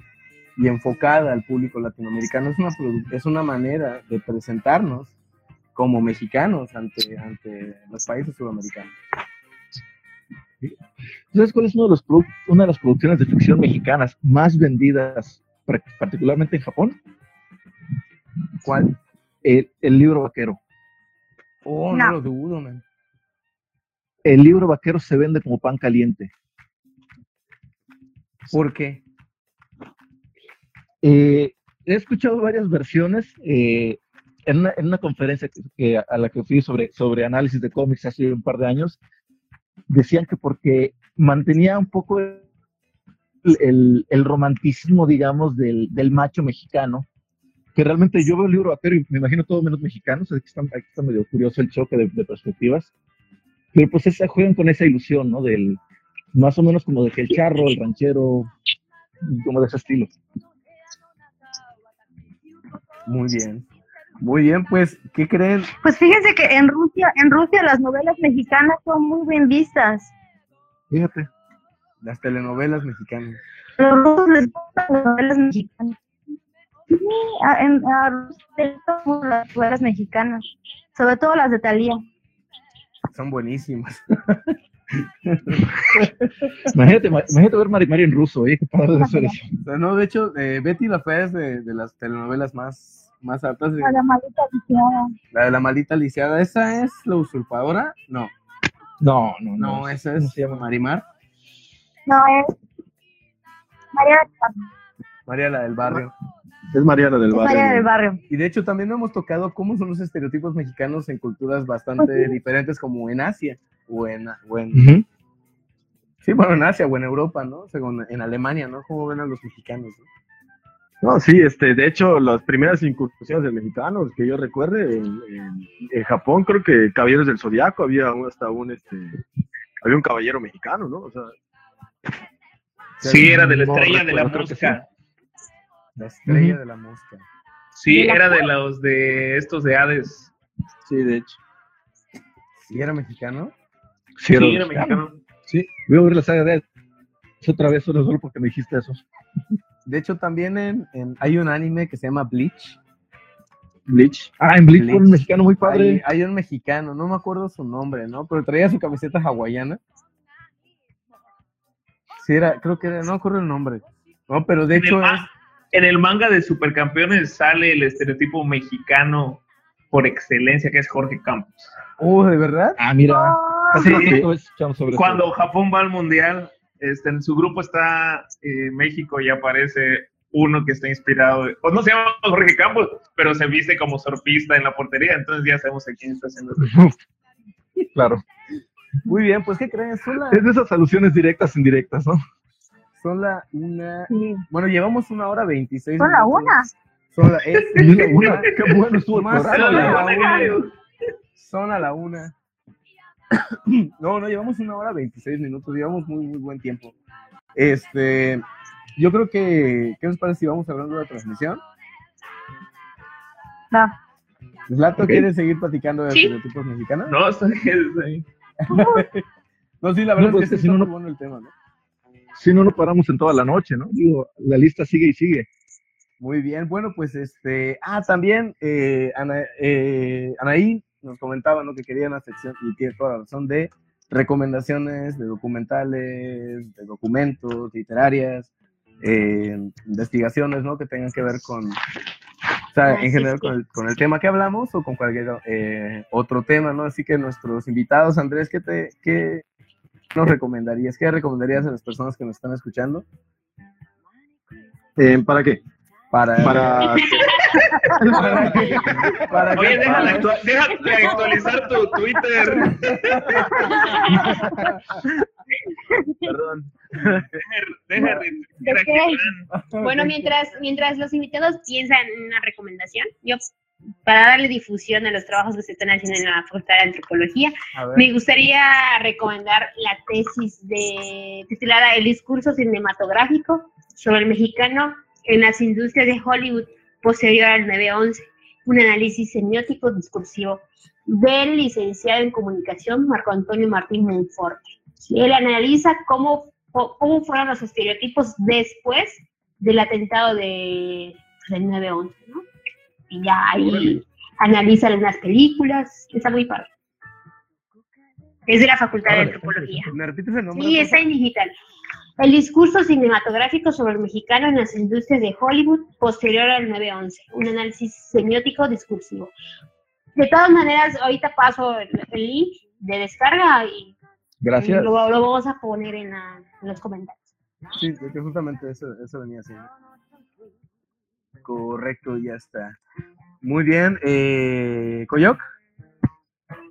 y enfocada al público latinoamericano, es una, es una manera de presentarnos como mexicanos ante, ante los países sudamericanos. ¿Sabes cuál es uno de los produ- una de las producciones de ficción mexicanas más vendidas, par- particularmente en Japón? ¿Cuál? El, el libro vaquero. Oh, no, No. lo dudo, man. El libro vaquero se vende como pan caliente. ¿Por qué? Eh, he escuchado varias versiones eh, en, una, en una conferencia que, que a la que fui sobre, sobre análisis de cómics hace un par de años. Decían que porque mantenía un poco el, el- el romanticismo, digamos, del, del macho mexicano, que realmente yo veo el libro vaquero y me imagino todo menos mexicanos, aquí está, aquí está medio curioso el choque de, de perspectivas, pero pues esa, juegan con esa ilusión, ¿no? Del, más o menos como de que el charro, el ranchero, como de ese estilo. Muy bien. Muy bien, pues, ¿qué creen? Pues fíjense que en Rusia, en Rusia las novelas mexicanas son muy bien vistas. Fíjate. Las telenovelas mexicanas. A los rusos les gustan las novelas mexicanas. Sí, a, en, a Rusia les gustan las novelas mexicanas, sobre todo las de Talía. Son buenísimas. *laughs* Imagínate, ma- imagínate ver Mari Mari en ruso, ¿eh? Qué padre eso. No, de hecho, eh, Betty la Fea es de, de las telenovelas más, más altas. De, A la maldita lisiada. la de la maldita lisiada. ¿Esa es la usurpadora? No, No, no, no, esa ¿Cómo es se llama? Marimar. No, es María, María la del barrio. Es Mariana del es Barrio. María del. Barrio. Y de hecho también no hemos tocado cómo son los estereotipos mexicanos en culturas bastante diferentes como en Asia o en, o en- Ujú. sí, bueno, en Asia o en Europa, ¿no? Según en Alemania, ¿no? ¿Cómo ven a los mexicanos? no? No, sí, este, de hecho, las primeras incursiones de mexicanos que yo recuerde, en, en- en Japón creo que Caballeros del Zodiaco había un- hasta un, este, había un caballero mexicano, ¿no? O sea, Sí, era de la No estrella de la mosca. La estrella de la mosca. Sí, era de los de estos de Hades. sí, de hecho. ¿Sí era mexicano? Sí, Sí, era era mexicano. Sí, voy a ver la saga de Ed. otra vez, solo, solo porque me dijiste eso. De hecho, también en, en- hay un anime que se llama Bleach. Bleach. Ah, en Bleach, Bleach. un mexicano muy Hay, padre. hay un mexicano, no me acuerdo su nombre, ¿no? Pero traía su camiseta hawaiana. Sí, era, creo que era, no me acuerdo el nombre. No, pero de hecho es, en el manga de Supercampeones sale el estereotipo mexicano por excelencia, que es Jorge Campos. oh, ¿de verdad? Ah, mira. Hace Sí. sobre Cuando Japón va al mundial, este, en su grupo está eh, México y aparece uno que está inspirado, pues no se llama Jorge Campos, pero se viste como surfista en la portería, entonces ya sabemos a quién está haciendo eso. *laughs* Claro. Muy bien, pues ¿qué creen? La, Es de esas alusiones directas, indirectas, ¿no? Son la una, Sí. bueno, llevamos una hora veintiséis Son la minutos. una. Son la, es- una, qué bueno estuvo Más son Era la la una. una. Son a la una. No, no, llevamos una hora 26 minutos, llevamos muy, muy buen tiempo. Este, yo creo que, ¿qué nos parece si vamos hablando de la transmisión? No. ¿Lato quiere seguir platicando de Sí. estereotipos mexicanos? No, está bien, está bien. *laughs* No, sí, la verdad No, pues es que que sí si no, no- muy bueno el tema, ¿no? Si no, no paramos en toda la noche, ¿no? Digo, la lista sigue y sigue. Muy bien, bueno, pues este, ah, también eh, Ana, eh, Anaí nos comentaba, ¿no? Que quería una sección, y tiene toda la razón, de recomendaciones de documentales, de documentos, literarias, eh, investigaciones, ¿no? Que tengan que ver con, o sea, en general con el, con el tema que hablamos o con cualquier eh, otro tema, ¿no? Así que nuestros invitados, Andrés, ¿qué, te, qué nos recomendarías? ¿Qué recomendarías a las personas que nos están escuchando? Eh, ¿Para qué? Para, Para *laughs* para Oye, actua- déjate actualizar tu Twitter. Perdón. Deja, deja. Bueno, mientras, mientras los invitados piensan en una recomendación, yo, para darle difusión a los trabajos que se están haciendo en la Facultad de Antropología, me gustaría recomendar la tesis de, titulada El discurso cinematográfico sobre el mexicano en las industrias de Hollywood posterior al 9-11. un análisis semiótico discursivo del licenciado en comunicación Marco Antonio Martín Monforte. Él analiza cómo, cómo fueron los estereotipos después del atentado de, del 9-11, ¿no? Y ya ahí analiza algunas películas, está muy padre. Es de la Facultad de Antropología. ¿Me repites el nombre? Sí, está en digital. El discurso cinematográfico sobre el mexicano en las industrias de Hollywood posterior al 9-11. Un análisis semiótico discursivo. De todas maneras, ahorita paso el, el link de descarga y Gracias. lo, lo vamos a poner en, la- en los comentarios. Sí, que justamente eso, eso venía así. Correcto, ya está. Muy bien. Eh, ¿Coyoc?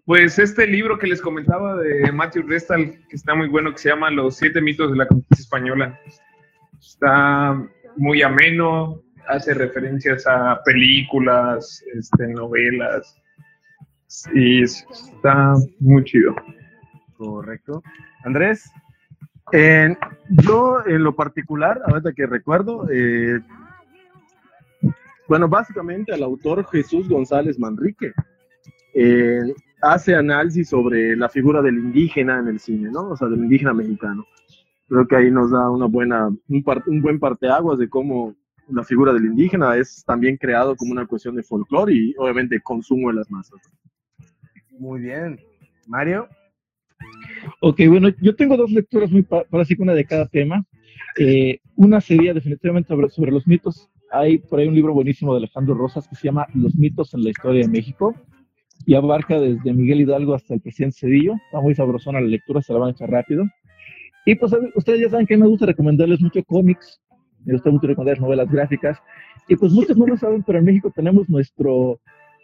Pues este libro que les comentaba de Matthew Restal, que está muy bueno, que se llama Los siete mitos de la conquista española. Está muy ameno, hace referencias a películas, este, novelas, y es- está muy chido. Correcto. Andrés? Yo, en lo particular, ahorita que recuerdo, eh, bueno, básicamente al autor Jesús González Manrique eh, hace análisis sobre la figura del indígena en el cine, ¿no? O sea, del indígena mexicano. Creo que ahí nos da una buena, un, par- un buen parteaguas de cómo la figura del indígena es también creado como una cuestión de folclore y obviamente consumo de las masas. Muy bien. ¿Mario? Ok, bueno, yo tengo dos lecturas muy pa- para una de cada tema. Eh, una sería definitivamente sobre, sobre los mitos. Hay por ahí un libro buenísimo de Alejandro Rosas que se llama Los mitos en la historia de México y abarca desde Miguel Hidalgo hasta el presidente Cedillo. Está muy sabrosona la lectura, se la van a echar rápido. Y pues ustedes ya saben que me gusta recomendarles mucho cómics, me gusta mucho recomendar novelas gráficas. Y pues muchos no lo saben, pero en México tenemos nuestro,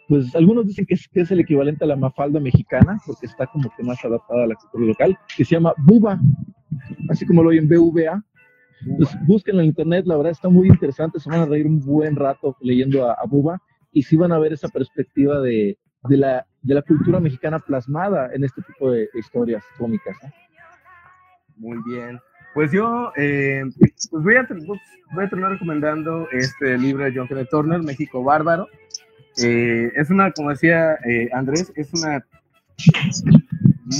pues algunos dicen que es, que es el equivalente a la mafalda mexicana, porque está como que más adaptada a la cultura local, que se llama Buba, así como lo oyen BVA. Entonces, búsquenlo en internet, la verdad está muy interesante, se van a reír un buen rato leyendo a, a Buba y sí van a ver esa perspectiva de, de, la, de la cultura mexicana plasmada en este tipo de historias cómicas. ¿no? Muy bien. Pues yo eh, pues voy, a, voy a terminar recomendando este libro de John Kenneth Turner, México Bárbaro. Eh, es una, como decía eh, Andrés, es una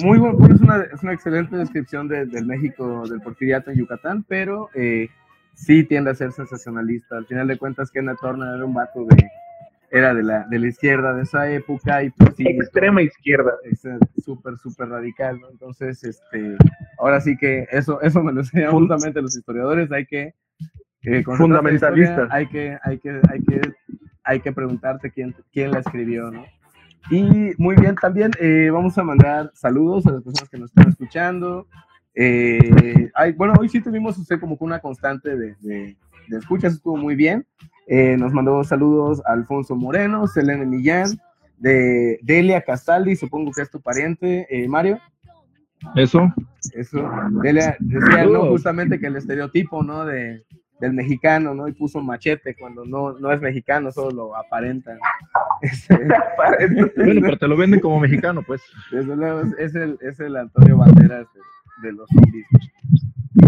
muy bueno, es una, es una excelente descripción de- del México del porfiriato en Yucatán, pero eh, sí tiende a ser sensacionalista. Al final de cuentas, Kenneth Turner era un vato de, era de la, de la izquierda de esa época y pues sí, Extrema izquierda. eh, súper, súper radical, ¿no? Entonces, este, ahora sí que eso, eso me lo enseñan justamente los historiadores, hay que, eh, Fundamentalistas. hay que, hay que, hay que, hay que preguntarte quién, quién la escribió, ¿no? Y muy bien, también eh, vamos a mandar saludos a las personas que nos están escuchando. Eh, ay, bueno, hoy sí tuvimos usted como una constante de, de, de escuchas, estuvo muy bien. Eh, nos mandó saludos a Alfonso Moreno, Selene Millán, de Delia Castaldi, supongo que es tu pariente, eh, Mario. Eso. Eso, Delia decía, ¿no? Justamente que el estereotipo, ¿no? De, del mexicano, ¿no? Y puso machete cuando no, no es mexicano, solo lo aparenta. ¿no? *laughs* Este, Bueno, pero te lo venden como mexicano, pues. desde luego, es- el, es el Antonio Banderas de, de los zombies.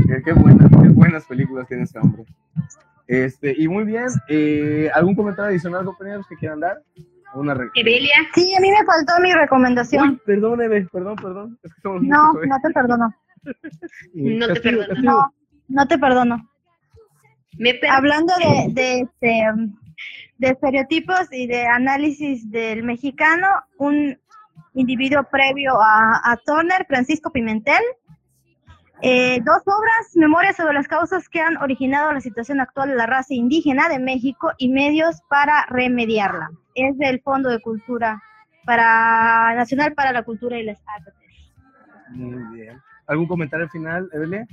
Qué, qué buenas, qué buenas películas tiene este hombre. Este, y muy bien, eh, ¿algún comentario adicional, compañeros, que quieran dar? Una re- Evelia, Sí, a mí me faltó mi recomendación. Uy, perdón, Eve, perdón, perdón. Es que somos No, muchos no te perdono. *laughs* no te Castigo, perdono. castigo. No, no te perdono. Me Hablando de, de, este, de estereotipos y de análisis del mexicano, un individuo previo a, a Turner, Francisco Pimentel, eh, dos obras, Memorias sobre las causas que han originado la situación actual de la raza indígena de México y medios para remediarla. Es del Fondo de Cultura para Nacional para la Cultura y las Artes. Muy bien. ¿Algún comentario final, Evelia?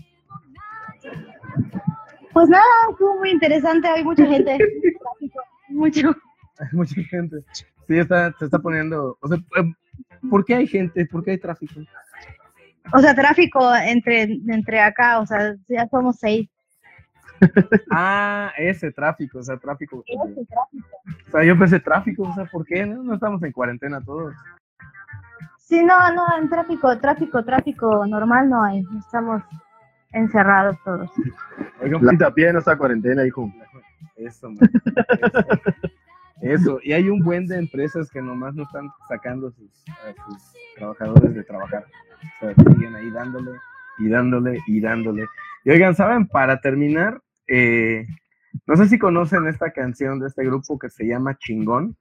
Pues nada, estuvo muy interesante, hay mucha gente. *laughs* Mucho. Hay mucha gente. Sí, está, se está poniendo. O sea, eh, ¿por qué hay gente? ¿Por qué hay tráfico? O sea, tráfico entre, entre acá, o sea, ya somos seis. *laughs* Ah, ese tráfico, o sea, tráfico. Ese tráfico. O sea, yo pensé tráfico, o sea, ¿por qué? No, no estamos en cuarentena todos. Sí, no, no, en tráfico, tráfico, tráfico normal no hay. Estamos encerrados todos. Oigan, pie no está cuarentena, hijo. Eso, man. Eso. *laughs* Eso, y hay un buen de empresas que nomás no están sacando sus, a sus trabajadores de trabajar. O sea, siguen ahí dándole y dándole y dándole. Y oigan, ¿saben? Para terminar, eh, no sé si conocen esta canción de este grupo que se llama Chingón.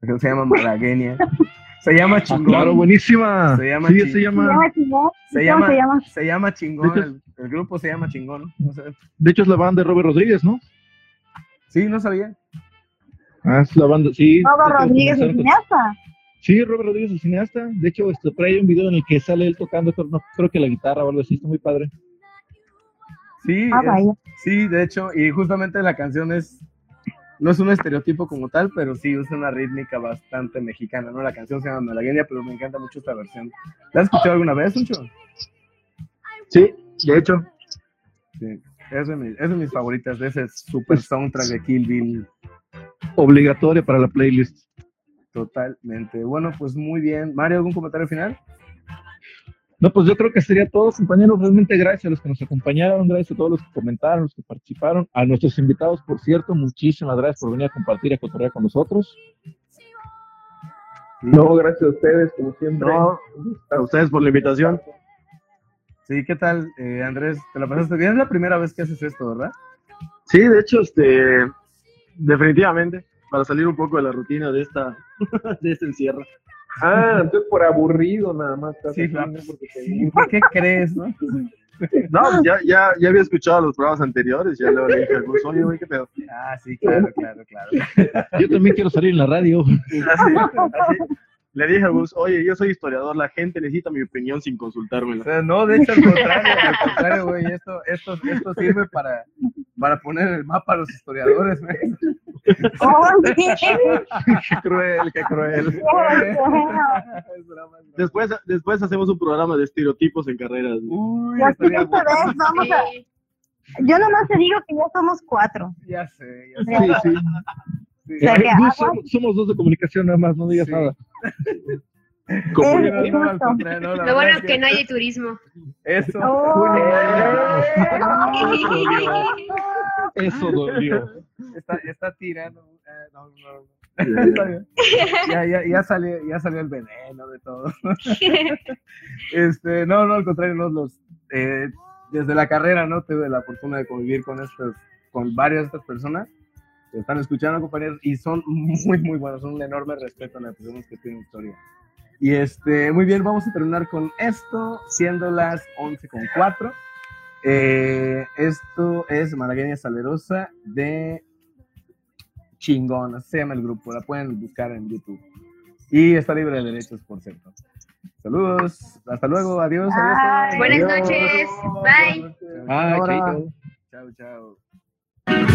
que Se llama Malagueña. Se llama Ah, Chingón. claro, buenísima. Se llama sí, Chi- se ¿Se llama. Chingón? Se ¿Cómo llama, se llama? se llama Chingón. Hecho- El, el grupo se llama Chingón. No sé. De hecho, es la banda de Robert Rodríguez, ¿no? Sí, no sabía. Ah, es la banda, sí. Robert Rodríguez, el comenzaron- cineasta. Sí, Robert Rodríguez, el cineasta. De hecho, este, por ahí hay un video en el que sale él tocando, pero no, creo que la guitarra o algo así, está muy padre. Sí, Ah, es- sí, de hecho, y justamente la canción es, no es un estereotipo como tal, pero sí usa una rítmica bastante mexicana, ¿no? La canción se llama Malagueña, pero me encanta mucho esta versión. ¿La has escuchado alguna vez, Uncho? Sí, de hecho. Sí, es de, mis, es de mis favoritas, de ese super soundtrack de Kill Bill, Obligatoria para la playlist. totalmente. Bueno, pues muy bien. Mario, ¿algún comentario final? No, pues yo creo que sería todo, compañeros. Realmente gracias a los que nos acompañaron, gracias a todos los que comentaron, los que participaron, a nuestros invitados, por cierto, muchísimas gracias por venir a compartir y a cotorrear con nosotros. No, gracias a ustedes, como siempre. No, a ustedes por la invitación. Sí, ¿qué tal, eh, Andrés? ¿Te la pasaste bien? Es la primera vez que haces esto, ¿verdad? Sí, de hecho, este, definitivamente, para salir un poco de la rutina de esta, *laughs* de este encierro. Ah, entonces por aburrido nada más. estás Sí, te- Sí, ¿por qué crees, no? No, ya, ya, ya había escuchado los programas anteriores, ya le dije al Gus, oye, güey, qué pedo. Ah, sí, claro, claro, claro. Yo también quiero salir en la radio. *laughs* Así, así. Le dije a Gus, oye, yo soy historiador, la gente necesita mi opinión sin O consultármela. sea, no, de hecho, al contrario, al contrario, güey, esto, esto, esto sirve para, para poner el mapa a los historiadores, güey. Qué *laughs* cruel, qué cruel. *laughs* Después, después hacemos un programa de estereotipos en carreras. Uy, la estaría vamos a... Sí. Yo nomás te digo que ya somos cuatro. Ya sé, ya sé. Sí, sí. Sí. Somos, somos dos de comunicación nada más, no digas Sí. nada. *laughs* Como Eh, No, no, Lo bueno es que no hay turismo. Eso. Oh. *laughs* Eso dolió. Está, está tirando. eh, no, no, no. Está bien. Ya, ya, ya, salió, ya salió el veneno de todo. *laughs* Este, no, no, al contrario, no, los, eh, desde la carrera, ¿no? Tuve la fortuna de convivir con estas, con varias de estas personas están escuchando, compañeros, y son muy, muy buenos, son un enorme respeto a las personas que tienen historia. Y este, muy bien, vamos a terminar con esto, siendo las 11 con 4. Eh, esto es Malagueña Salerosa de Chingón, así se llama el grupo, la pueden buscar en YouTube. Y está libre de derechos, por cierto. Saludos, hasta luego, adiós. adiós. Buenas Adiós. noches, bye. Chaito. Chao, chao.